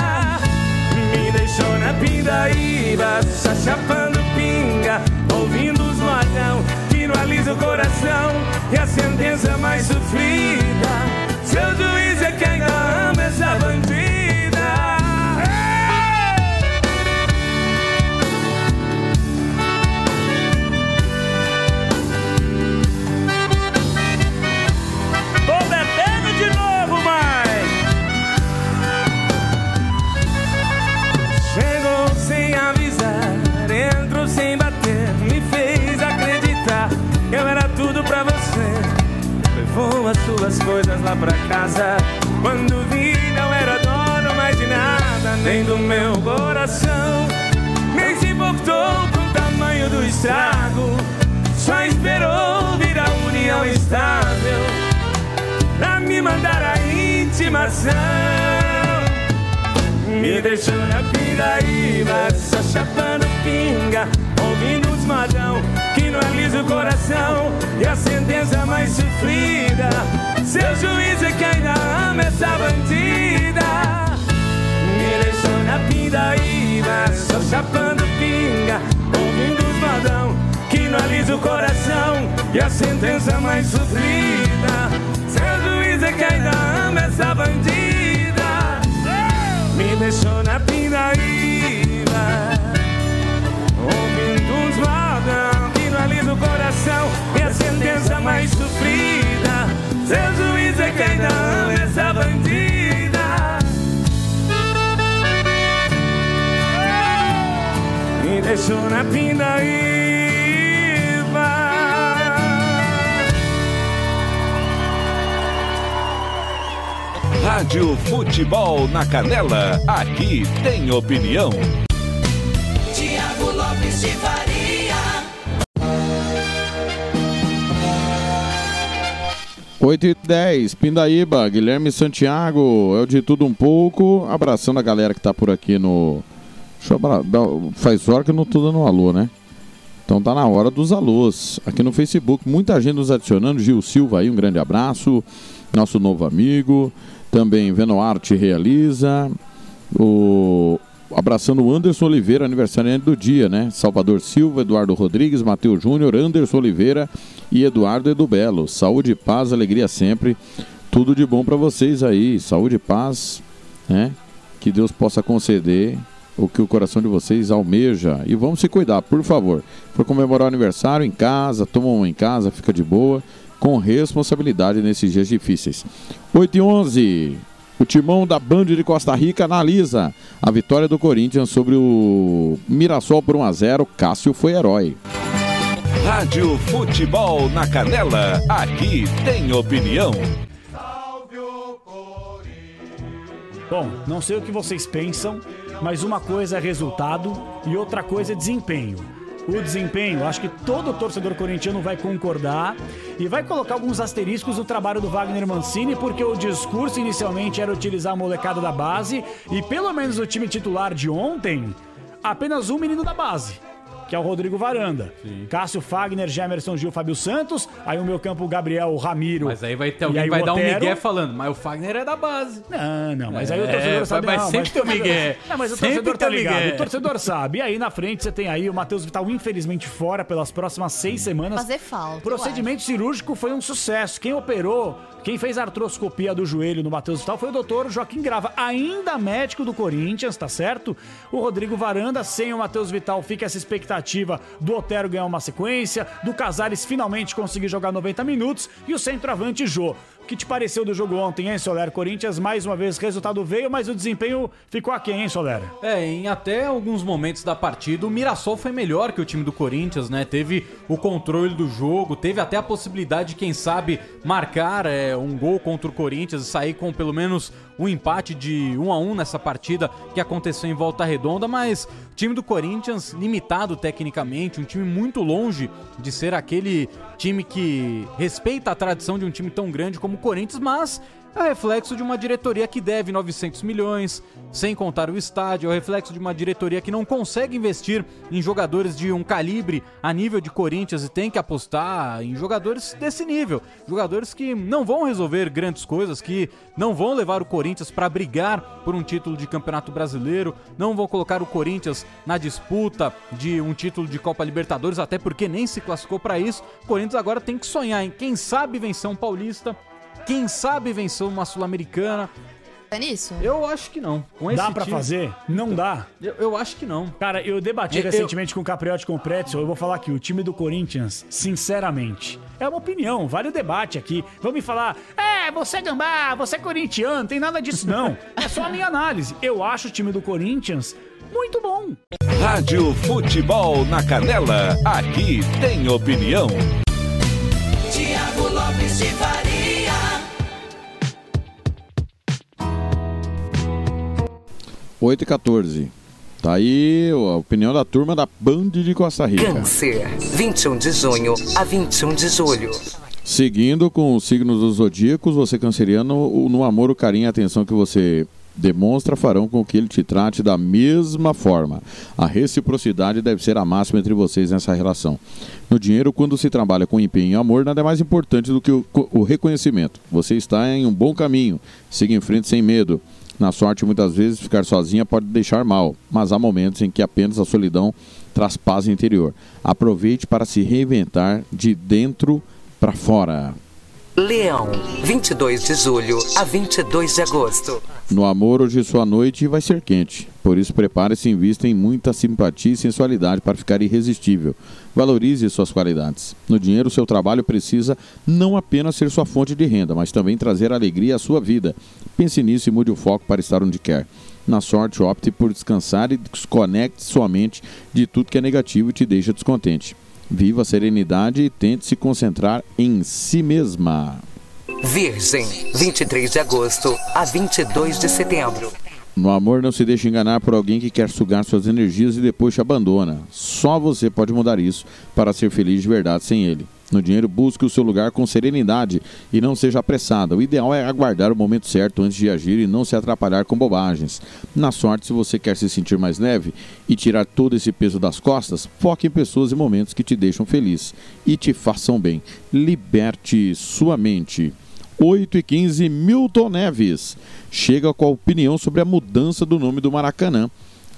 S8: Me deixou na pindaíba, só chapando pinga, ouvindo os modão que não alisa o coração. É a sentença mais sofrida. Seu juiz as coisas lá pra casa. Quando vi, não era dono mais de nada, nem do meu coração. Nem se importou com o tamanho do estrago. Só esperou vir a união estável pra me mandar a intimação. Me deixou na pindaíba, só chapando pinga Ouvindo os modão alisa o coração E a sentença mais sofrida. Seu juiz é que ainda ama essa bandida. Me deixou na pindaíba, só chapando pinga Ouvindo os modão que não alisa o coração E a sentença mais sofrida. Seu juiz é que ainda ama essa bandida. Me deixou na pindaíba Ouvindo uns modão que não alisa o coração E a sentença mais sofrida. Seu juiz é que ainda ama essa bandida. Me deixou na pindaíba.
S1: Rádio Futebol na Canela, aqui tem opinião.
S4: 8 e 10, Pindaíba, Guilherme Santiago, é o de tudo um pouco. Abraçando a galera que tá por aqui no. Deixa eu abra... Faz hora que eu não tô dando um alô, né? Então tá na hora dos alôs. Aqui no Facebook, muita gente nos adicionando. Gil Silva aí, um grande abraço. Nosso novo amigo. Também Venoarte realiza. O... Abraçando o Anderson Oliveira, aniversariante do dia, né? Salvador Silva, Eduardo Rodrigues, Matheus Júnior, Anderson Oliveira e Eduardo Edu Belo. Saúde, paz, alegria sempre. Tudo de bom pra vocês aí. Saúde, paz, né? Que Deus possa conceder o que o coração de vocês almeja. E vamos se cuidar, por favor. For comemorar o aniversário em casa, toma em casa, fica de boa, com responsabilidade nesses dias difíceis. 8 e 11. O timão da Band de Costa Rica analisa a vitória do Corinthians sobre o Mirassol por 1 a 0. Cássio foi herói.
S1: Rádio Futebol na Canela, aqui tem opinião.
S24: Bom, não sei o que vocês pensam, mas uma coisa é resultado e outra coisa é desempenho. O desempenho, acho que todo torcedor corintiano vai concordar e vai colocar alguns asteriscos no trabalho do Wagner Mancini, porque o discurso inicialmente era utilizar a molecada da base e pelo menos o time titular de ontem, apenas um menino da base. Que é o Rodrigo Varanda. Cássio Fagner, Gemerson Gil, Fábio Santos. Aí o meu campo, o Gabriel Ramiro.
S25: Mas aí vai ter alguém
S24: aí
S25: que vai
S24: o
S25: dar um migué falando, mas o Fagner é da base.
S24: Não, não, mas
S25: É,
S24: aí o torcedor sabe
S25: vai
S24: não,
S25: sempre
S24: mas
S25: ter o
S24: torcedor-
S25: migué.
S24: Não, mas o
S25: Sempre
S24: torcedor tá
S25: tem o
S24: ligado.
S25: migué.
S24: O torcedor sabe. E aí na frente você tem aí o Matheus Vital, infelizmente, fora pelas próximas seis semanas.
S26: Fazer falta.
S24: Procedimento cirúrgico foi um sucesso. Quem operou, quem fez a artroscopia do joelho no Matheus Vital foi o doutor Joaquim Grava, ainda médico do Corinthians, tá certo? O Rodrigo Varanda, sem o Matheus Vital, fica essa expectativa do Otero ganhar uma sequência, do Casares finalmente conseguir jogar 90 minutos e o centroavante Jô. O que te pareceu do jogo ontem, hein, Soler? Corinthians, mais uma vez, resultado veio, mas o desempenho ficou aquém, hein, Soler?
S25: É, em até alguns momentos da partida, o Mirassol foi melhor que o time do Corinthians, né? Teve o controle do jogo, teve até a possibilidade de, quem sabe, marcar é, um gol contra o Corinthians e sair com pelo menos um empate de 1 a 1 nessa partida que aconteceu em Volta Redonda, mas o time do Corinthians limitado tecnicamente, um time muito longe de ser aquele time que respeita a tradição de um time tão grande como o Corinthians, mas é reflexo de uma diretoria que deve 900 milhões, sem contar o estádio, é o reflexo de uma diretoria que não consegue investir em jogadores de um calibre a nível de Corinthians e tem que apostar em jogadores desse nível, jogadores que não vão resolver grandes coisas, que não vão levar o Corinthians para brigar por um título de Campeonato Brasileiro, não vão colocar o Corinthians na disputa de um título de Copa Libertadores, até porque nem se classificou para isso. O Corinthians agora tem que sonhar em quem sabe vencer um paulista, quem sabe vencer uma sul-americana.
S26: É nisso?
S25: Eu acho que não. Com
S24: Dá pra
S25: time-
S24: fazer? Não dá.
S25: Eu, eu acho que não.
S24: Cara, eu debati
S25: Eu-
S24: recentemente com o Capriotti e com o Pretzel. Eu vou falar aqui, o time do Corinthians, sinceramente, é uma opinião, vale o debate aqui. Vão me falar, é, você é gambá, você é corintiano, tem nada disso não. É só a minha análise. Eu acho o time do Corinthians muito bom.
S1: Rádio Futebol na Canela, aqui tem opinião.
S3: Tiago Lopes de Faria.
S4: 8 e 14. Tá aí a opinião da turma da Band de Costa Rica.
S23: Câncer, 21 de junho a 21 de julho.
S4: Seguindo com os signos dos zodíacos, você canceriano, no amor, o carinho e a atenção que você demonstra farão com que ele te trate da mesma forma. A reciprocidade deve ser a máxima entre vocês nessa relação. No dinheiro, quando se trabalha com empenho e amor, nada é mais importante do que o, o reconhecimento. Você está em um bom caminho. Siga em frente sem medo. Na sorte, muitas vezes, ficar sozinha pode deixar mal, mas há momentos em que apenas a solidão traz paz interior. Aproveite para se reinventar de dentro para fora.
S23: Leão, 22 de julho a 22 de agosto.
S4: No amor, hoje sua noite vai ser quente. Por isso, prepare-se e invista em muita simpatia e sensualidade para ficar irresistível. Valorize suas qualidades. No dinheiro, seu trabalho precisa não apenas ser sua fonte de renda, mas também trazer alegria à sua vida. Pense nisso e mude o foco para estar onde quer. Na sorte, opte por descansar e desconecte sua mente de tudo que é negativo e te deixa descontente. Viva a serenidade e tente se concentrar em si mesma.
S23: Virgem, 23 de agosto a 22 de setembro.
S4: No amor, não se deixe enganar por alguém que quer sugar suas energias e depois te abandona. Só você pode mudar isso para ser feliz de verdade sem ele. No dinheiro, busque o seu lugar com serenidade e não seja apressada. O ideal é aguardar o momento certo antes de agir e não se atrapalhar com bobagens. Na sorte, se você quer se sentir mais leve e tirar todo esse peso das costas, foque em pessoas e momentos que te deixam feliz e te façam bem. Liberte sua mente. 8 e 15, Milton Neves chega com a opinião sobre a mudança do nome do Maracanã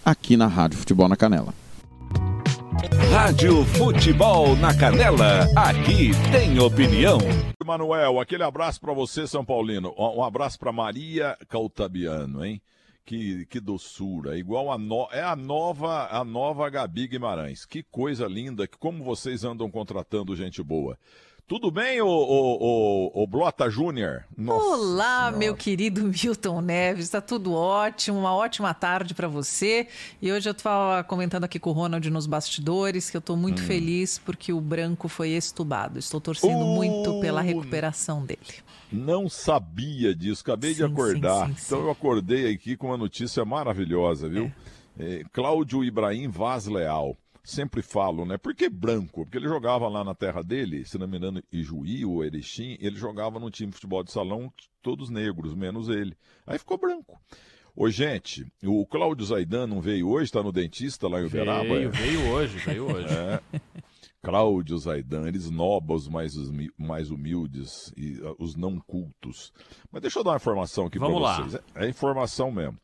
S4: aqui na Rádio Futebol na Canela.
S1: Rádio Futebol na Canela, aqui tem opinião.
S27: Manuel, aquele abraço para você, São Paulino. Um abraço para Maria Cautabiano, hein? Que, que doçura, igual a no, é a nova a nova Gabi Guimarães. Que coisa linda, que como vocês andam contratando gente boa. Tudo bem, ô, ô, ô, ô Blota Júnior?
S28: Olá, meu querido Milton Neves, tá tudo ótimo, uma ótima tarde para você. E hoje eu tava comentando aqui com o Ronald nos bastidores que eu tô muito
S27: Hum.
S28: feliz porque o branco foi estubado. Estou torcendo
S27: Uh.
S28: muito pela recuperação dele.
S27: Não sabia disso, acabei de
S28: Sim,
S27: acordar.
S28: sim, sim,
S27: então eu acordei aqui com uma notícia maravilhosa, viu? É, Cláudio Ibrahim Vaz Leal. Sempre falo, né? Por que branco? Porque ele jogava lá na terra dele, se não me engano, Ijuí ou Erechim, ele jogava no time de futebol de salão, todos negros, menos ele. Aí ficou branco. Ô, gente, o Cláudio Zaidan não veio hoje, tá no dentista lá em Uberaba?
S25: Veio,
S27: é?
S25: veio hoje, veio hoje.
S27: É. Cláudio Zaidan, ele esnoba os mais, mais humildes e ah, os não cultos. Mas deixa eu dar uma informação aqui para vocês. É, é informação mesmo.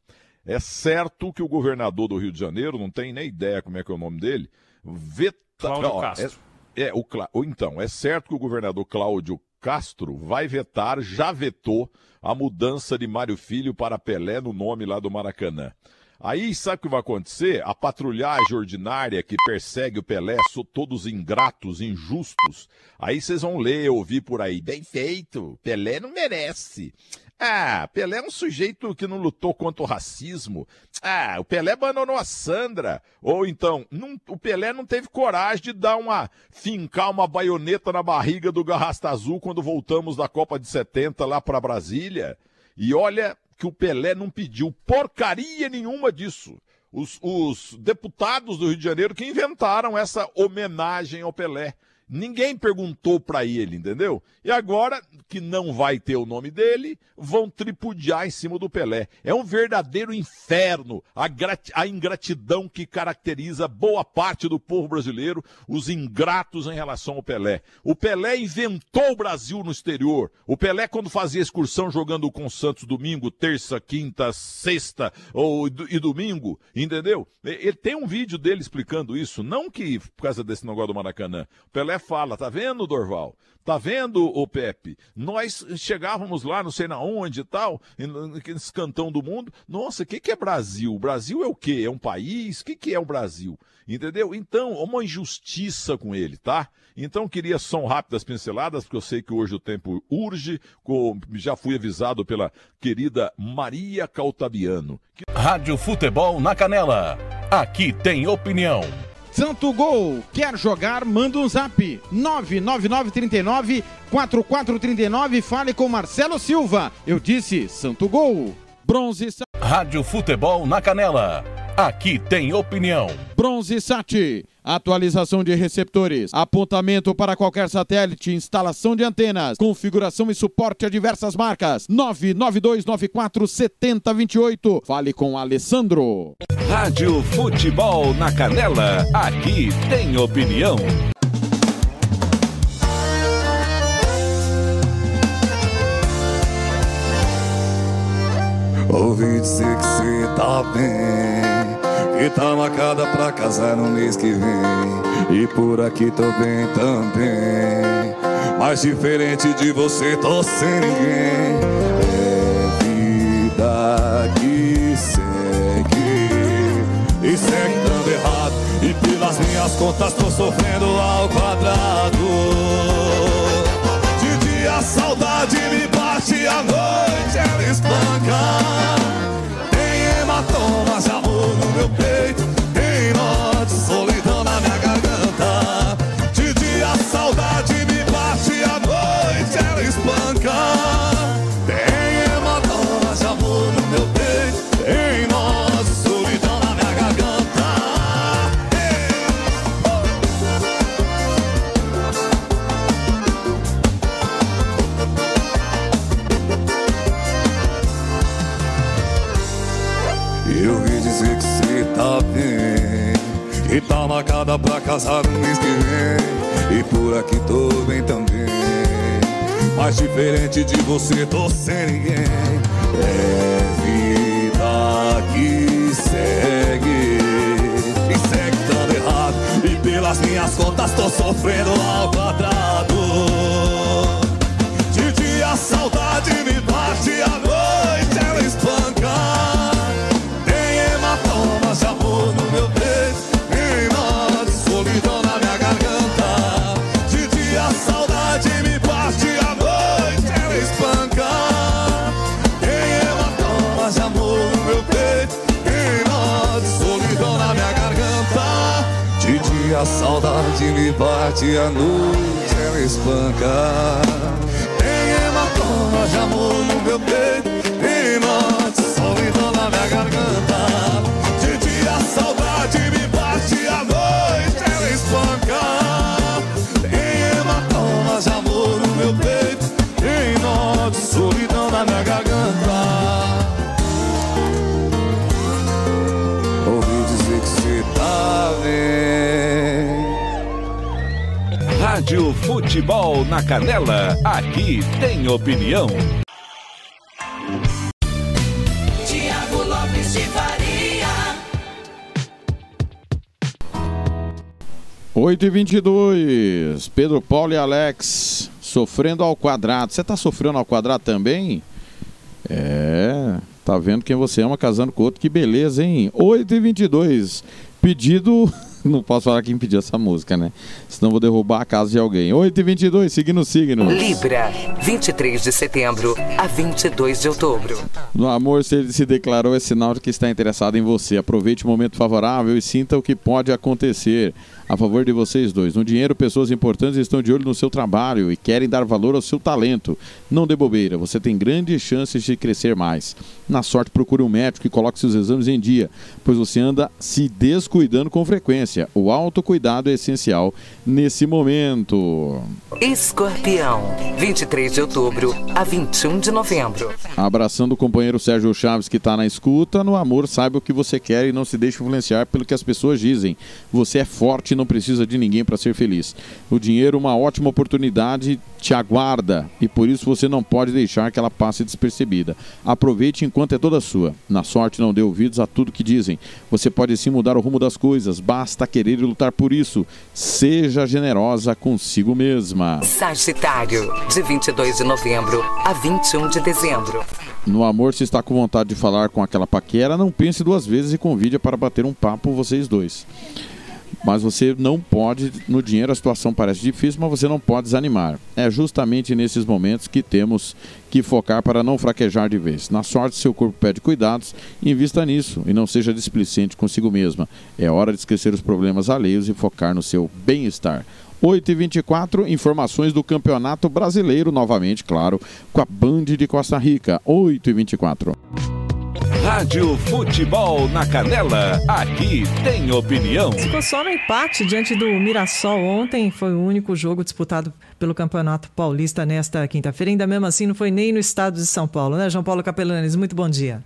S27: É certo que o governador do Rio de Janeiro, não tem nem ideia como é que é o nome dele, veta...
S25: Cláudio
S27: Ó,
S25: Castro.
S27: É, é, o ou então, é certo que o governador Cláudio Castro vai vetar, já vetou, a mudança de Mário Filho para Pelé no nome lá do Maracanã. Aí sabe o que vai acontecer? A patrulhagem ordinária que persegue o Pelé, são todos ingratos, injustos. Aí vocês vão ler, ouvir por aí. Bem feito, Pelé não merece. Ah, Pelé é um sujeito que não lutou contra o racismo. Ah, o Pelé abandonou a Sandra. Ou então, não- o Pelé não teve coragem de dar uma. fincar uma baioneta na barriga do Garrasta Azul quando voltamos da Copa de 70 lá para Brasília. E olha que o Pelé não pediu porcaria nenhuma disso. Os, os deputados do Rio de Janeiro que inventaram essa homenagem ao Pelé. Ninguém perguntou para ele, entendeu? E agora, que não vai ter o nome dele, vão tripudiar em cima do Pelé. É um verdadeiro inferno a, a ingratidão que caracteriza boa parte do povo brasileiro, os ingratos em relação ao Pelé. O Pelé inventou o Brasil no exterior. O Pelé, quando fazia excursão jogando com o Santos domingo, terça, quinta, sexta ou, e domingo, entendeu? Ele tem um vídeo dele explicando isso, não que por causa desse negócio do Maracanã. O Pelé fala, tá vendo, Dorval? Tá vendo, o Pepe? Nós chegávamos lá, não sei na onde e tal, e n- naqueles cantão do mundo. Nossa, o que, que é Brasil? O Brasil é o quê? É um país? O que, que é o Brasil? Entendeu? Então, uma injustiça com ele, tá? Então, queria só rápidas pinceladas, porque eu sei que hoje o tempo urge. já fui avisado pela querida Maria Cautabiano. que
S2: Rádio Futebol na Canela. Aqui tem opinião.
S4: Santo Gol, quer jogar? Manda um zap. 99939 4439 fale com Marcelo Silva. Eu disse Santo Gol. Bronze Sat.
S2: Rádio Futebol na Canela. Aqui tem opinião.
S4: Bronze Sat. Atualização de receptores, apontamento para qualquer satélite, instalação de antenas, configuração e suporte a diversas marcas. 992947028. Fale com Alessandro.
S1: Rádio Futebol na Canela. Aqui tem opinião.
S29: Ouvi dizer que cê tá bem Que tá marcada pra casar no mês que vem. E por aqui tô bem também. Mas diferente de você tô sem ninguém. É vida que segue. E segue dando errado. E pelas minhas contas tô sofrendo ao quadrado. De dia a saudade me bate à noite ela espanca tá marcada pra casar no mês que vem E por aqui tô bem também. Mas diferente de você tô sem ninguém. É vida que segue E segue dando errado. E pelas minhas contas tô sofrendo ao quadrado bate à noite ela espanca. Tem hematomas de amor no meu peito
S1: Futebol na Canela. Aqui tem opinião.
S3: Tiago Lopes de Faria.
S4: 8 e 22 Pedro Paulo e Alex sofrendo ao quadrado. Você tá sofrendo ao quadrado também? É, tá vendo quem você ama casando com outro, que beleza, hein? 8 e 22 Pedido. Não posso falar quem pediu essa música, né? Senão vou derrubar a casa de alguém. 8 e 22 seguindo o signo.
S23: Libra, 23 de setembro a 22 de outubro.
S4: No amor, se ele se declarou, é sinal de que está interessado em você. Aproveite o momento favorável e sinta o que pode acontecer a favor de vocês dois. No dinheiro, pessoas importantes estão de olho no seu trabalho e querem dar valor ao seu talento. Não dê bobeira, você tem grandes chances de crescer mais. Na sorte, procure um médico e coloque seus exames em dia, pois você anda se descuidando com frequência. O autocuidado é essencial nesse momento.
S23: Escorpião, 23 de outubro a 21 de novembro.
S4: Abraçando o companheiro Sérgio Chaves que está na escuta, no amor saiba o que você quer e não se deixe influenciar pelo que as pessoas dizem. Você é forte não precisa de ninguém para ser feliz. O dinheiro, uma ótima oportunidade, te aguarda e por isso você não pode deixar que ela passe despercebida. Aproveite enquanto é toda sua. Na sorte, não dê ouvidos a tudo que dizem. Você pode sim mudar o rumo das coisas, basta querer e lutar por isso. Seja generosa consigo mesma.
S23: Sagitário, de 22 de novembro a 21 de dezembro.
S4: No amor, se está com vontade de falar com aquela paquera, não pense duas vezes e convide para bater um papo vocês dois. Mas você não pode, no dinheiro a situação parece difícil, mas você não pode desanimar. É justamente nesses momentos que temos que focar para não fraquejar de vez. Na sorte, seu corpo pede cuidados, invista nisso e não seja displicente consigo mesma. É hora de esquecer os problemas alheios e focar no seu bem-estar. 8 e 24 informações do Campeonato Brasileiro, novamente, claro, com a Band de Costa Rica. 8 e 24
S1: Rádio Futebol na Canela, aqui tem opinião.
S28: Ficou só no empate diante do Mirassol ontem. Foi o único jogo disputado pelo Campeonato Paulista nesta quinta-feira. Ainda mesmo assim, não foi nem no estado de São Paulo, né, João Paulo Capelanes? Muito bom dia.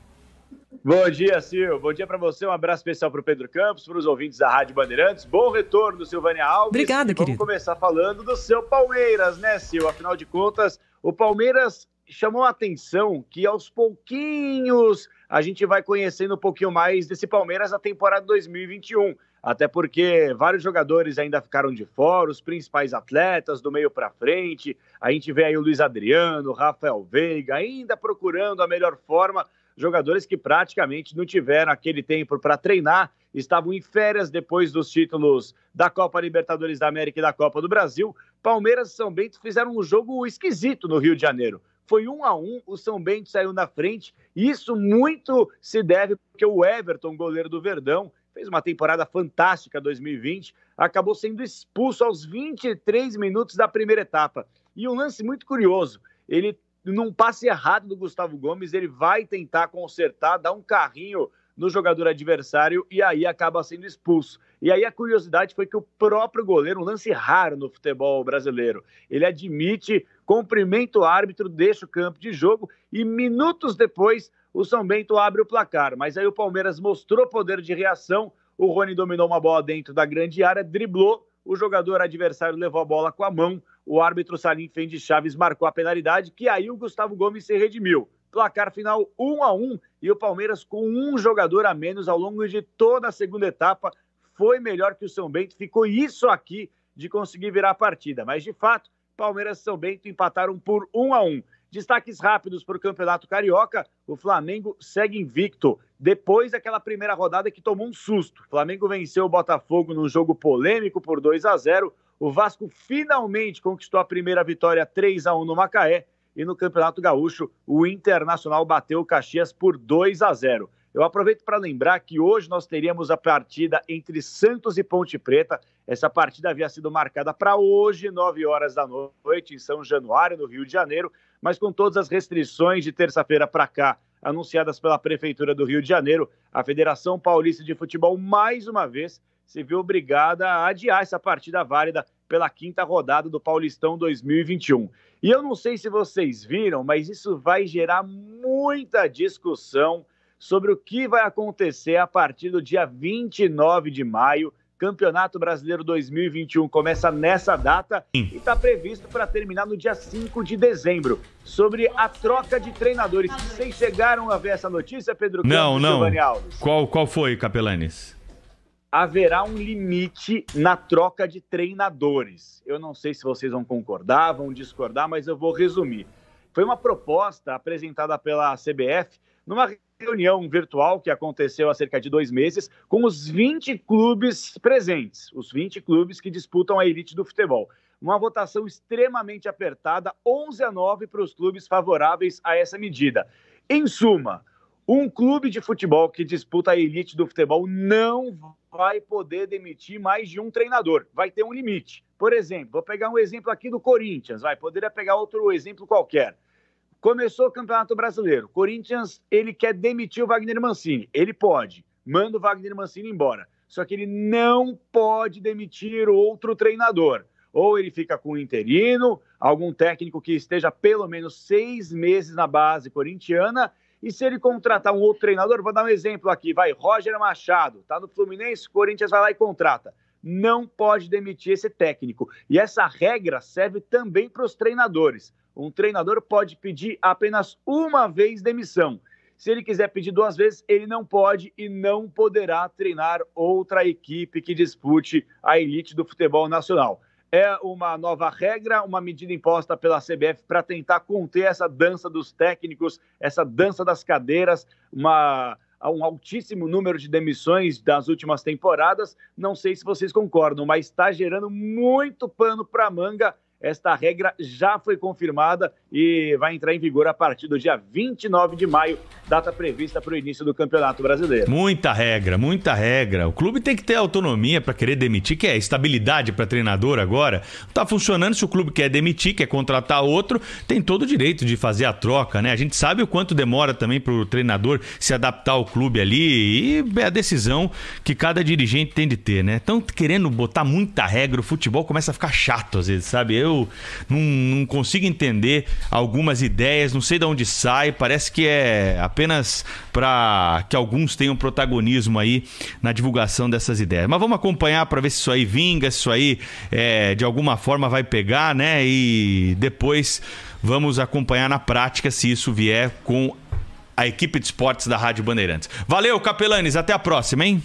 S30: Bom dia, Sil. Bom dia para você. Um abraço especial para o Pedro Campos, para os ouvintes da Rádio Bandeirantes. Bom retorno, Silvânia Alves.
S28: Obrigada,
S30: e
S28: querido.
S30: Vamos começar falando do seu Palmeiras, né, Sil? Afinal de contas, o Palmeiras chamou a atenção que aos pouquinhos a gente vai conhecendo um pouquinho mais desse Palmeiras na temporada 2021. Até porque vários jogadores ainda ficaram de fora, os principais atletas do meio para frente. A gente vê aí o Luiz Adriano, Rafael Veiga, ainda procurando a melhor forma. Jogadores que praticamente não tiveram aquele tempo para treinar, estavam em férias depois dos títulos da Copa Libertadores da América e da Copa do Brasil. Palmeiras e São Bento fizeram um jogo esquisito no Rio de Janeiro foi um a um, o São Bento saiu na frente, isso muito se deve porque o Everton, goleiro do Verdão, fez uma temporada fantástica 2020, acabou sendo expulso aos 23 minutos da primeira etapa. E um lance muito curioso, ele num passe errado do Gustavo Gomes, ele vai tentar consertar, dar um carrinho no jogador adversário e aí acaba sendo expulso. E aí a curiosidade foi que o próprio goleiro, um lance raro no futebol brasileiro, ele admite, cumprimenta o árbitro, deixa o campo de jogo e minutos depois o São Bento abre o placar. Mas aí o Palmeiras mostrou poder de reação, o Rony dominou uma bola dentro da grande área, driblou, o jogador adversário levou a bola com a mão, o árbitro Salim Fendi Chaves marcou a penalidade, que aí o Gustavo Gomes se redimiu. Placar final 1 a 1 e o Palmeiras com um jogador a menos ao longo de toda a segunda etapa foi melhor que o São Bento. Ficou isso aqui de conseguir virar a partida. Mas de fato, Palmeiras e São Bento empataram por 1 a 1. Destaques rápidos para o Campeonato Carioca. O Flamengo segue invicto depois daquela primeira rodada que tomou um susto. O Flamengo venceu o Botafogo num jogo polêmico por 2 a 0. O Vasco finalmente conquistou a primeira vitória 3 a 1 no Macaé e no Campeonato Gaúcho, o Internacional bateu o Caxias por 2 a 0. Eu aproveito para lembrar que hoje nós teríamos a partida entre Santos e Ponte Preta. Essa partida havia sido marcada para hoje, 9 horas da noite, em São Januário, no Rio de Janeiro, mas com todas as restrições de terça-feira para cá anunciadas pela Prefeitura do Rio de Janeiro, a Federação Paulista de Futebol, mais uma vez, se viu obrigada a adiar essa partida válida pela quinta rodada do Paulistão 2021. E eu não sei se vocês viram, mas isso vai gerar muita discussão sobre o que vai acontecer a partir do dia 29 de maio. Campeonato Brasileiro 2021 começa nessa data e está previsto para terminar no dia 5 de dezembro. Sobre a troca de treinadores. Vocês chegaram a ver essa notícia, Pedro
S31: Não,
S30: Campos
S31: não.
S30: Giovanni Alves?
S31: Qual, qual foi, Capelanes?
S30: haverá um limite na troca de treinadores. Eu não sei se vocês vão concordar, vão discordar, mas eu vou resumir. Foi uma proposta apresentada pela CBF numa reunião virtual que aconteceu há cerca de dois meses com os 20 clubes presentes, os 20 clubes que disputam a elite do futebol. Uma votação extremamente apertada, 11 a 9 para os clubes favoráveis a essa medida. Em suma, um clube de futebol que disputa a elite do futebol não vai poder demitir mais de um treinador. Vai ter um limite. Por exemplo, vou pegar um exemplo aqui do Corinthians, vai, poderia pegar outro exemplo qualquer. Começou o Campeonato Brasileiro. Corinthians, ele quer demitir o Wagner Mancini. Ele pode. Manda o Wagner Mancini embora. Só que ele não pode demitir outro treinador. Ou ele fica com o interino, algum técnico que esteja pelo menos seis meses na base corintiana, e se ele contratar um outro treinador, vou dar um exemplo aqui, vai, Roger Machado, tá no Fluminense, Corinthians vai lá e contrata. Não pode demitir esse técnico. E essa regra serve também para os treinadores. Um treinador pode pedir apenas uma vez demissão. Se ele quiser pedir duas vezes, ele não pode e não poderá treinar outra equipe que dispute a elite do futebol nacional. É uma nova regra, uma medida imposta pela CBF para tentar conter essa dança dos técnicos, essa dança das cadeiras, uma, um altíssimo número de demissões das últimas temporadas. Não sei se vocês concordam, mas está gerando muito pano para manga esta regra já foi confirmada e vai entrar em vigor a partir do dia 29 de maio, data prevista para o início do Campeonato Brasileiro.
S31: Muita regra, muita regra. O clube tem que ter autonomia para querer demitir, que é estabilidade para treinador agora. Tá funcionando se o clube quer demitir, quer contratar outro, tem todo o direito de fazer a troca, né? A gente sabe o quanto demora também para o treinador se adaptar ao clube ali e é a decisão que cada dirigente tem de ter, né? Estão querendo botar muita regra, o futebol começa a ficar chato às vezes, sabe? Eu não, não consigo entender algumas ideias, não sei de onde sai, parece que é apenas para que alguns tenham protagonismo aí na divulgação dessas ideias. Mas vamos acompanhar para ver se isso aí vinga, se isso aí é, de alguma forma vai pegar, né? E depois vamos acompanhar na prática se isso vier com a equipe de esportes da Rádio Bandeirantes. Valeu, Capelanes, até a próxima, hein?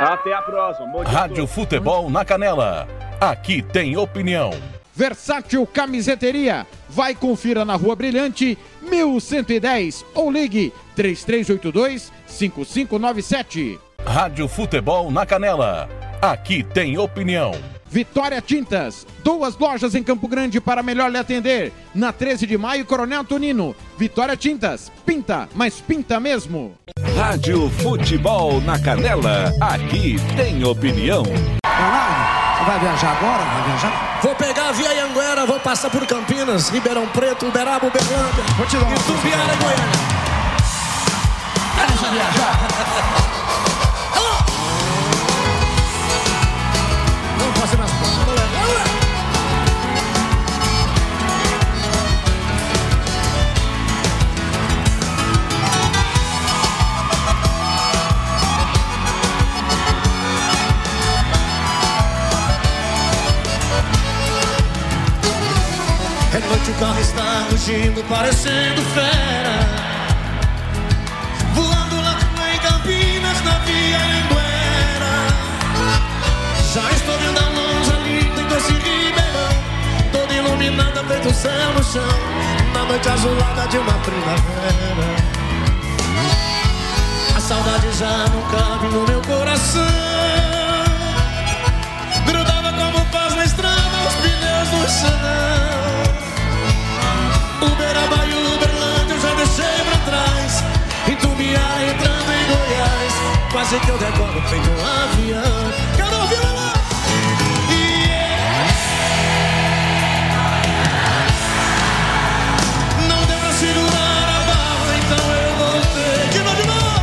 S30: Até a próxima.
S2: Rádio. Futebol na Canela. Aqui tem opinião.
S4: Versátil Camiseteria. Vai confira na Rua Brilhante, 1110 ou ligue 3382 5597.
S2: Rádio Futebol na Canela. Aqui tem opinião.
S4: Vitória Tintas, duas lojas em Campo Grande para melhor lhe atender. Na 13 de maio, Coronel Antonino. Vitória Tintas, pinta, mas pinta mesmo.
S1: Rádio Futebol na Canela. Aqui tem opinião.
S7: Vai viajar agora? Vai viajar? Vou pegar a Via Anguera, vou passar por Campinas, Ribeirão Preto, Uberaba, Uberlândia. Vou te dar uma Itumbiara, Goiânia. Deixa viajar. Noite o carro está rugindo, parecendo fera. Voando lá em Campinas, na Via Anguera. Já estou vendo a longe ali, tem doce ribeirão. Toda iluminada, feito o céu no chão. Na noite azulada de uma primavera. A saudade já não cabe no meu coração. Grudava como faz na estrada os pneus no chão. Uberaba e Uberlândia eu já deixei pra trás. Em Tumbiara entrando em Goiás. Quase que eu decolo feito um avião. Quero ouvir lá. Não deu pra segurar a barra, então eu voltei. De novo, de novo.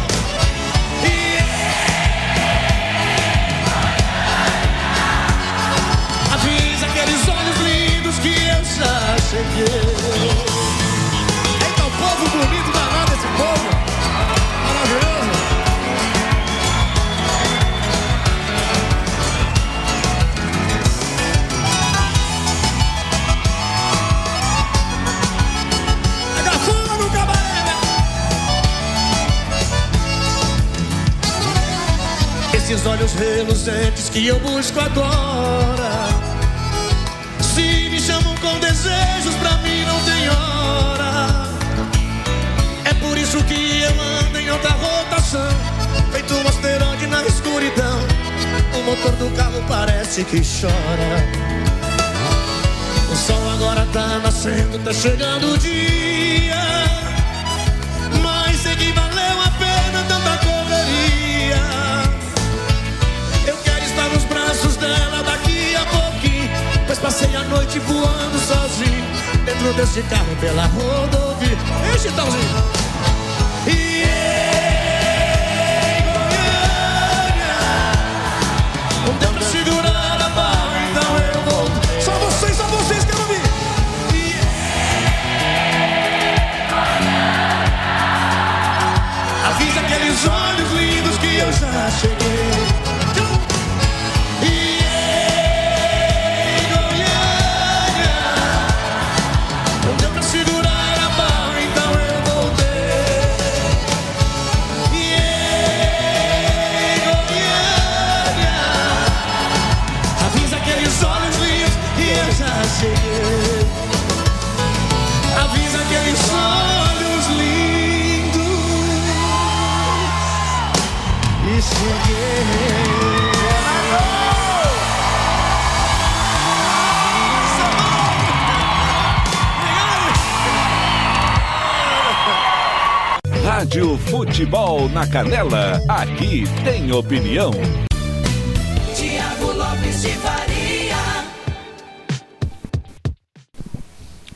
S7: Avisa aqueles olhos lindos que eu já cheguei. Olhos reluzentes que eu busco agora. Se me chamam com desejos, pra mim não tem hora. É por isso que eu ando em alta rotação. Feito um asteroide na escuridão. O motor do carro parece que chora. O sol agora tá nascendo, tá chegando o dia. Passei a noite voando sozinho. Dentro desse carro pela rodovia. Ei, Chitãozinho.
S1: Na Canela. Aqui tem opinião.
S32: Tiago Lopes de Faria.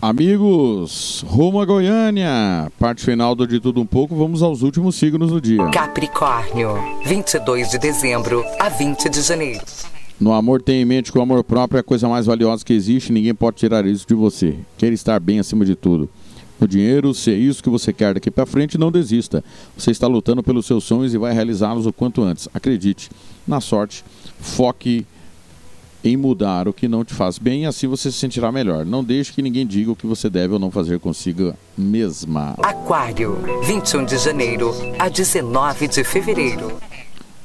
S4: Amigos, rumo a Goiânia. Parte final do De Tudo Um Pouco, vamos aos últimos signos do dia.
S23: Capricórnio, 22 de dezembro a 20 de janeiro.
S4: No amor, tenha em mente que o amor próprio é a coisa mais valiosa que existe ninguém pode tirar isso de você. Queira estar bem acima de tudo. No dinheiro, se é isso que você quer daqui para frente, não desista. Você está lutando pelos seus sonhos e vai realizá-los o quanto antes. Acredite. Na sorte, foque em mudar o que não te faz bem e assim você se sentirá melhor. Não deixe que ninguém diga o que você deve ou não fazer consigo mesma.
S23: Aquário, 21 de janeiro a 19 de fevereiro.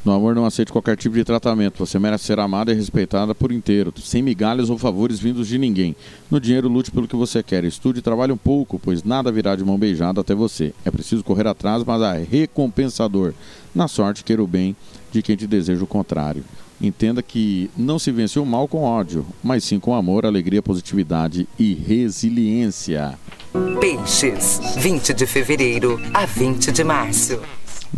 S4: No amor, não aceite qualquer tipo de tratamento. Você merece ser amada e respeitada por inteiro, sem migalhas ou favores vindos de ninguém. No dinheiro, lute pelo que você quer. Estude e trabalhe um pouco, pois nada virá de mão beijada até você. É preciso correr atrás, mas é recompensador. Na sorte, queira o bem de quem te deseja o contrário. Entenda que não se vence o mal com ódio, mas sim com amor, alegria, positividade e resiliência.
S23: Peixes, 20 de fevereiro a 20 de março.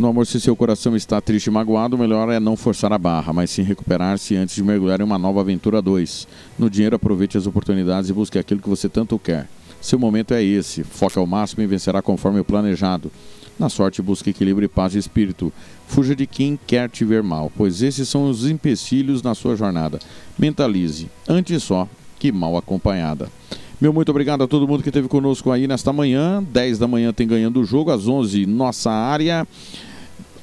S4: No amor, se seu coração está triste e magoado, o melhor é não forçar a barra, mas sim recuperar-se antes de mergulhar em uma nova aventura 2. No dinheiro, aproveite as oportunidades e busque aquilo que você tanto quer. Seu momento é esse. Foca ao máximo e vencerá conforme o planejado. Na sorte, busque equilíbrio e paz de espírito. Fuja de quem quer te ver mal, pois esses são os empecilhos na sua jornada. Mentalize, antes só que mal acompanhada. Meu muito obrigado a todo mundo que esteve conosco aí nesta manhã. 10 da manhã tem ganhando o jogo, às 11 nossa área.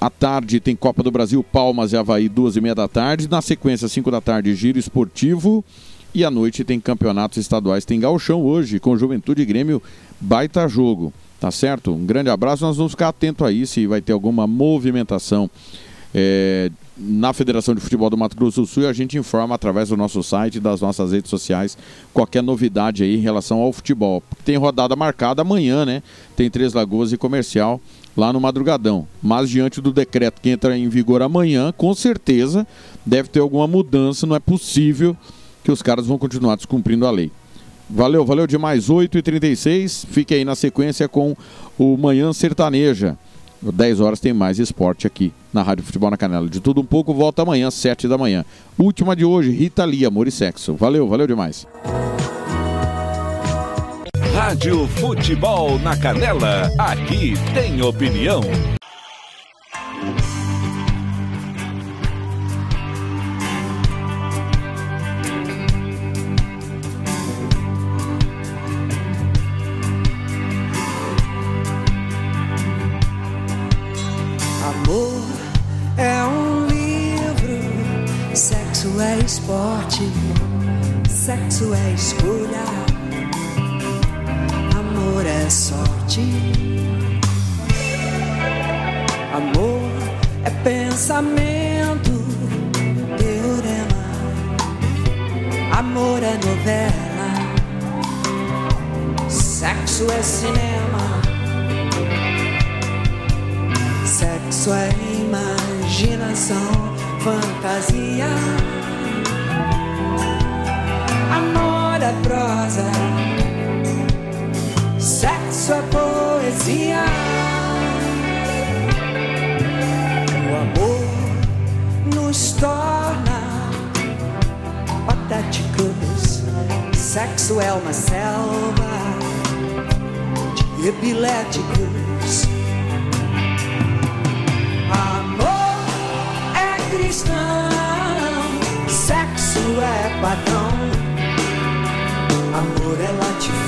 S4: À tarde tem Copa do Brasil, Palmas e Havaí, duas e meia da tarde. Na sequência, 5 da tarde, Giro Esportivo. E à noite tem campeonatos estaduais. Tem Gauchão hoje, com Juventude e Grêmio, baita jogo. Tá certo? Um grande abraço. Nós vamos ficar atento aí se vai ter alguma movimentação é, na Federação de Futebol do Mato Grosso do Sul e a gente informa através do nosso site das nossas redes sociais qualquer novidade aí em relação ao futebol. Tem rodada marcada amanhã, né? Tem Três Lagoas e Comercial lá no Madrugadão. Mas diante do decreto que entra em vigor amanhã, com certeza deve ter alguma mudança. Não é possível que os caras vão continuar descumprindo a lei. Valeu, valeu demais. 8h36. Fique aí na sequência com o Manhã Sertaneja. 10 horas tem mais esporte aqui na Rádio Futebol na Canela. De tudo um pouco, volta amanhã, 7 da manhã. Última de hoje, Rita Lee, Amor e Sexo. Valeu, valeu demais.
S1: Rádio Futebol na Canela. Aqui tem opinião.
S15: Amor é um livro, sexo é esporte, sexo é escolha, amor é sorte. Amor é pensamento, teorema, amor é novela, sexo é cinema. Sexo é imaginação, fantasia. Amor é prosa, sexo é poesia. O amor nos torna patéticos. Sexo é uma selva de epiléticos. Amor é cristão, sexo é padrão. Amor é latifúndio,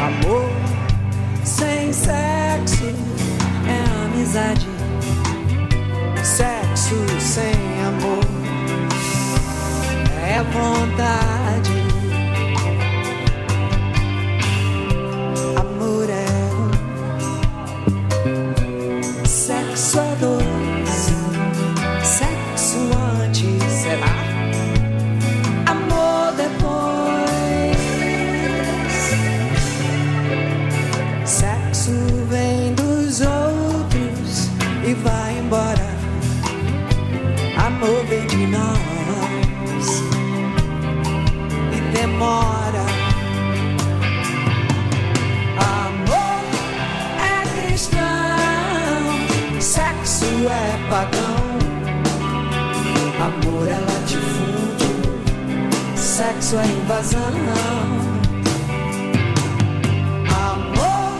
S15: Amor sem sexo é amizade. Sexo sem amor é vontade. Sexo é invasão. Amor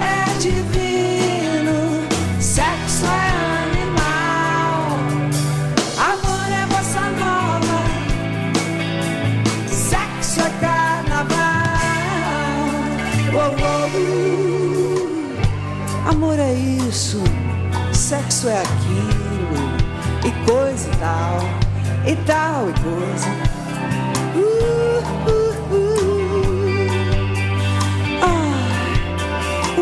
S15: é divino, sexo é animal. Amor é bossa nova, sexo é carnaval. Uou. Amor é isso, sexo é aquilo, e coisa e tal, e tal e coisa.